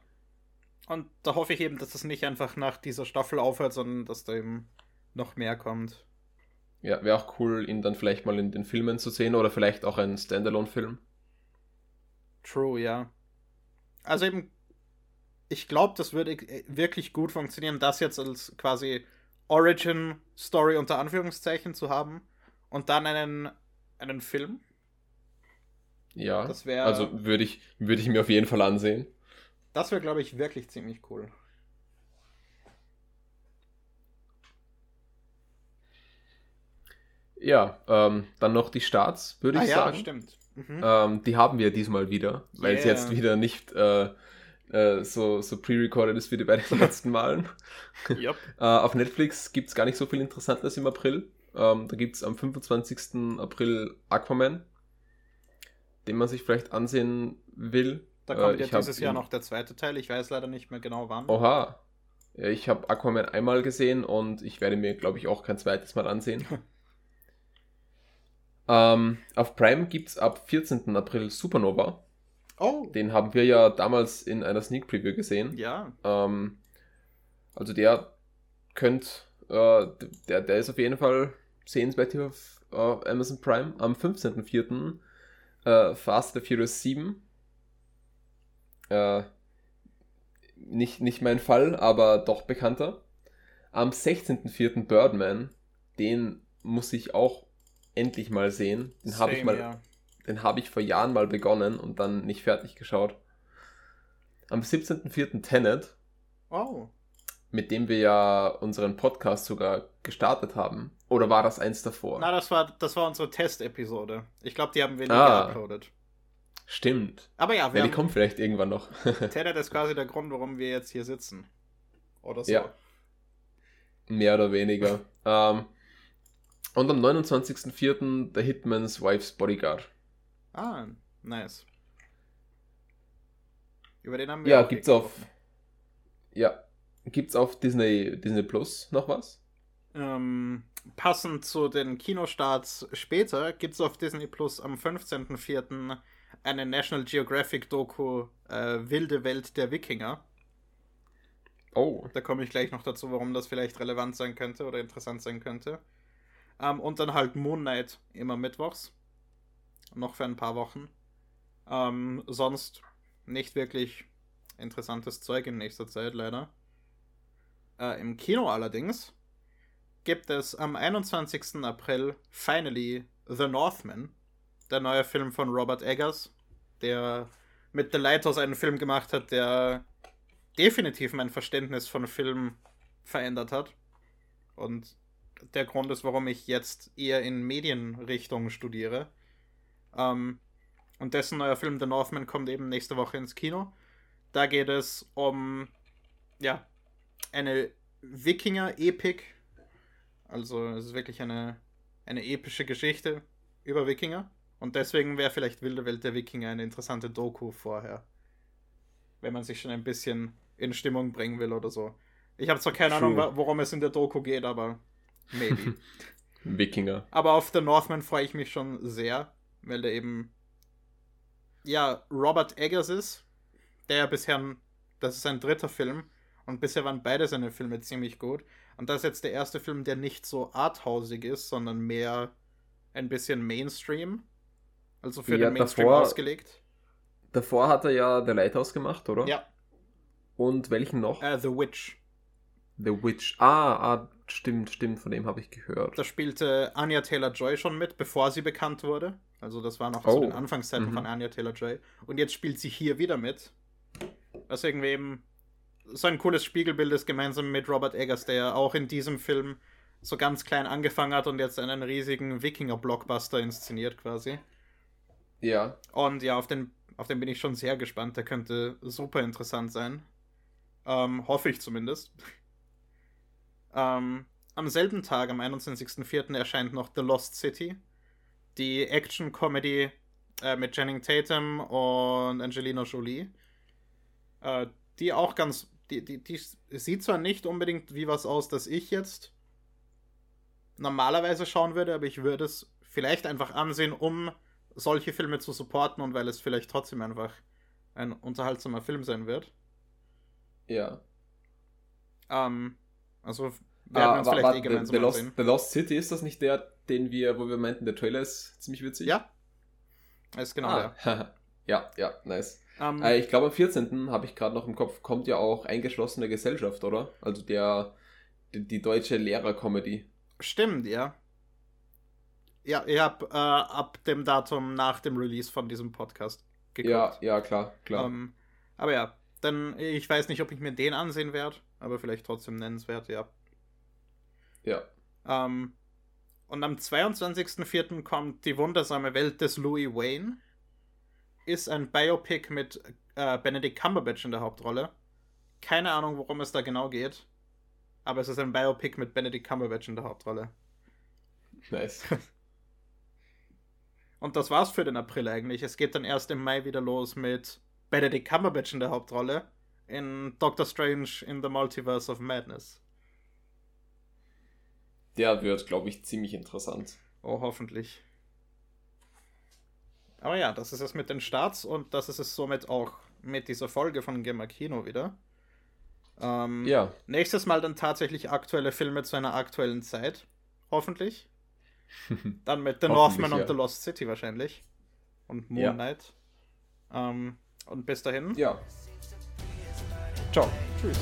Und da hoffe ich eben, dass das nicht einfach nach dieser Staffel aufhört, sondern dass da eben noch mehr kommt. Ja, wäre auch cool, ihn dann vielleicht mal in den Filmen zu sehen oder vielleicht auch einen Standalone-Film. True, ja. Also eben, ich glaube, das würde wirklich gut funktionieren, das jetzt als quasi Origin-Story unter Anführungszeichen zu haben und dann einen, einen Film. Ja, Das wär- also würde ich, würde ich mir auf jeden Fall ansehen. Das wäre, glaube ich, wirklich ziemlich cool. Ja, ähm, dann noch die Starts, würde ich ah ja, sagen. stimmt. Mhm. Ähm, die haben wir diesmal wieder, weil es Yeah. jetzt wieder nicht äh, äh, so, so pre-recorded ist wie die bei den <laughs> letzten Malen. Yep. <laughs> Äh, auf Netflix gibt es gar nicht so viel Interessantes im April. Ähm, da gibt es am 25. April Aquaman, den man sich vielleicht ansehen will. Da Äh, kommt ja ich hab dieses Jahr noch der zweite Teil. Ich weiß leider nicht mehr genau wann. Oha. Ja, ich habe Aquaman einmal gesehen und ich werde mir, glaube ich, auch kein zweites Mal ansehen. <laughs> ähm, auf Prime gibt es ab 14. April Supernova. Oh, Den haben wir ja damals in einer Sneak Preview gesehen. ja. Ähm, also der könnte, äh, der, der ist auf jeden Fall sehenswert hier auf äh, Amazon Prime. Am 15.04. Äh, Fast and Furious 7. Äh, nicht, nicht mein Fall, aber doch bekannter. Am 16.04. Birdman. Den muss ich auch endlich mal sehen. Den habe ich mal ja. Den habe ich vor Jahren mal begonnen und dann nicht fertig geschaut. Am 17.04. Tenet, Oh, mit dem wir ja unseren Podcast sogar gestartet haben. Oder war das eins davor? na, das war, das war unsere Testepisode. Ich glaube, die haben wir nie Ah. geuploadet. Stimmt. Aber ja, wir Ja, die kommt vielleicht irgendwann noch. <laughs> Tenet ist quasi der Grund, warum wir jetzt hier sitzen. Oder so. Ja. Mehr oder weniger. <laughs> ähm, und am 29.04. The Hitman's Wife's Bodyguard. Ah, nice. Über den haben wir Ja, gibt's eh auf. Ja. Gibt's auf Disney, Disney Plus noch was? Ähm, passend zu den Kinostarts später gibt es auf Disney Plus am 15.04. eine National Geographic Doku äh, Wilde Welt der Wikinger. Oh. Da komme ich gleich noch dazu, warum das vielleicht relevant sein könnte oder interessant sein könnte. Ähm, und dann halt Moon Knight immer mittwochs. Noch für ein paar Wochen. Ähm, sonst nicht wirklich interessantes Zeug in nächster Zeit, leider. Äh, Im Kino allerdings gibt es am 21. April finally The Northman, der neue Film von Robert Eggers, der mit The Lighthouse einen Film gemacht hat, der definitiv mein Verständnis von Film verändert hat. Und der Grund ist, warum ich jetzt eher in Medienrichtung studiere. Ähm, und dessen neuer Film The Northman kommt eben nächste Woche ins Kino. Da geht es um, ja, eine Wikinger-Epik. Also es ist wirklich eine, eine epische Geschichte über Wikinger. Und deswegen wäre vielleicht Wilde Welt der Wikinger eine interessante Doku vorher. Wenn man sich schon ein bisschen in Stimmung bringen will oder so. Ich habe zwar keine True. Ahnung, worum es in der Doku geht, aber maybe. <laughs> Wikinger. Aber auf The Northman freue ich mich schon sehr, weil der eben ja Robert Eggers ist, der ja bisher, das ist sein dritter Film und bisher waren beide seine Filme ziemlich gut. Und das ist jetzt der erste Film, der nicht so arthausig ist, sondern mehr ein bisschen Mainstream. Also für Ja, den Mainstream davor- ausgelegt. Davor hat er ja The Lighthouse gemacht, oder? Ja, Und welchen noch? äh, The Witch. The Witch. Ah, ah, stimmt, stimmt, von dem habe ich gehört. Da spielte Anya Taylor-Joy schon mit, bevor sie bekannt wurde. Also das war noch zu Oh. den Anfangszeiten Mhm. von Anya Taylor-Joy. Und jetzt spielt sie hier wieder mit. Was irgendwie eben so ein cooles Spiegelbild ist, gemeinsam mit Robert Eggers, der ja auch in diesem Film so ganz klein angefangen hat und jetzt einen riesigen Wikinger-Blockbuster inszeniert quasi. Ja. Und ja, auf den, auf den bin ich schon sehr gespannt. Der könnte super interessant sein. Ähm, hoffe ich zumindest. Ähm, am selben Tag, am 21.04. erscheint noch The Lost City. die Action-Comedy äh, mit Channing Tatum und Angelina Jolie. Äh, die auch ganz. Die, die, die sieht zwar nicht unbedingt wie was aus, das ich jetzt normalerweise schauen würde, aber ich würde es vielleicht einfach ansehen, um solche Filme zu supporten und weil es vielleicht trotzdem einfach ein unterhaltsamer Film sein wird. Ja. Ähm, also werden wir uns Ah, vielleicht warte, eh The, gemeinsam The, Lost, ansehen. The Lost City, ist das nicht der, den wir, wo wir meinten, der Trailer ist ziemlich witzig? Ja. Ist genau ah. der. <laughs> ja, ja, nice. Ähm, Äh, ich glaube, am 14. habe ich gerade noch im Kopf, kommt ja auch eingeschlossene Gesellschaft, oder? Also der, die, die deutsche Lehrer-Comedy. Stimmt, ja. Ja, ich habe äh, ab dem Datum nach dem Release von diesem Podcast geguckt. Ja, ja, klar, klar. Ähm, aber ja, dann, ich weiß nicht, ob ich mir den ansehen werde, aber vielleicht trotzdem nennenswert, ja. ja. Ähm, und am 22.04. kommt Die wundersame Welt des Louis Wayne. Ist ein Biopic mit äh, Benedict Cumberbatch in der Hauptrolle. Keine Ahnung, worum es da genau geht. Aber es ist ein Biopic mit Benedict Cumberbatch in der Hauptrolle. Nice. <laughs> Und das war's für den April eigentlich. Es geht dann erst im Mai wieder los mit Benedict Cumberbatch in der Hauptrolle in Doctor Strange in the Multiverse of Madness. Der wird, glaube ich, ziemlich interessant. Oh, hoffentlich. Aber ja, das ist es mit den Starts und das ist es somit auch mit dieser Folge von Gemma Kino wieder. Ähm, Ja. Nächstes Mal dann tatsächlich aktuelle Filme zu einer aktuellen Zeit. Hoffentlich. <laughs> Dann mit The Northman ja. und The Lost City wahrscheinlich. Und Moon Ja. Knight. Ähm, und bis dahin. Ja. Ciao. Tschüss.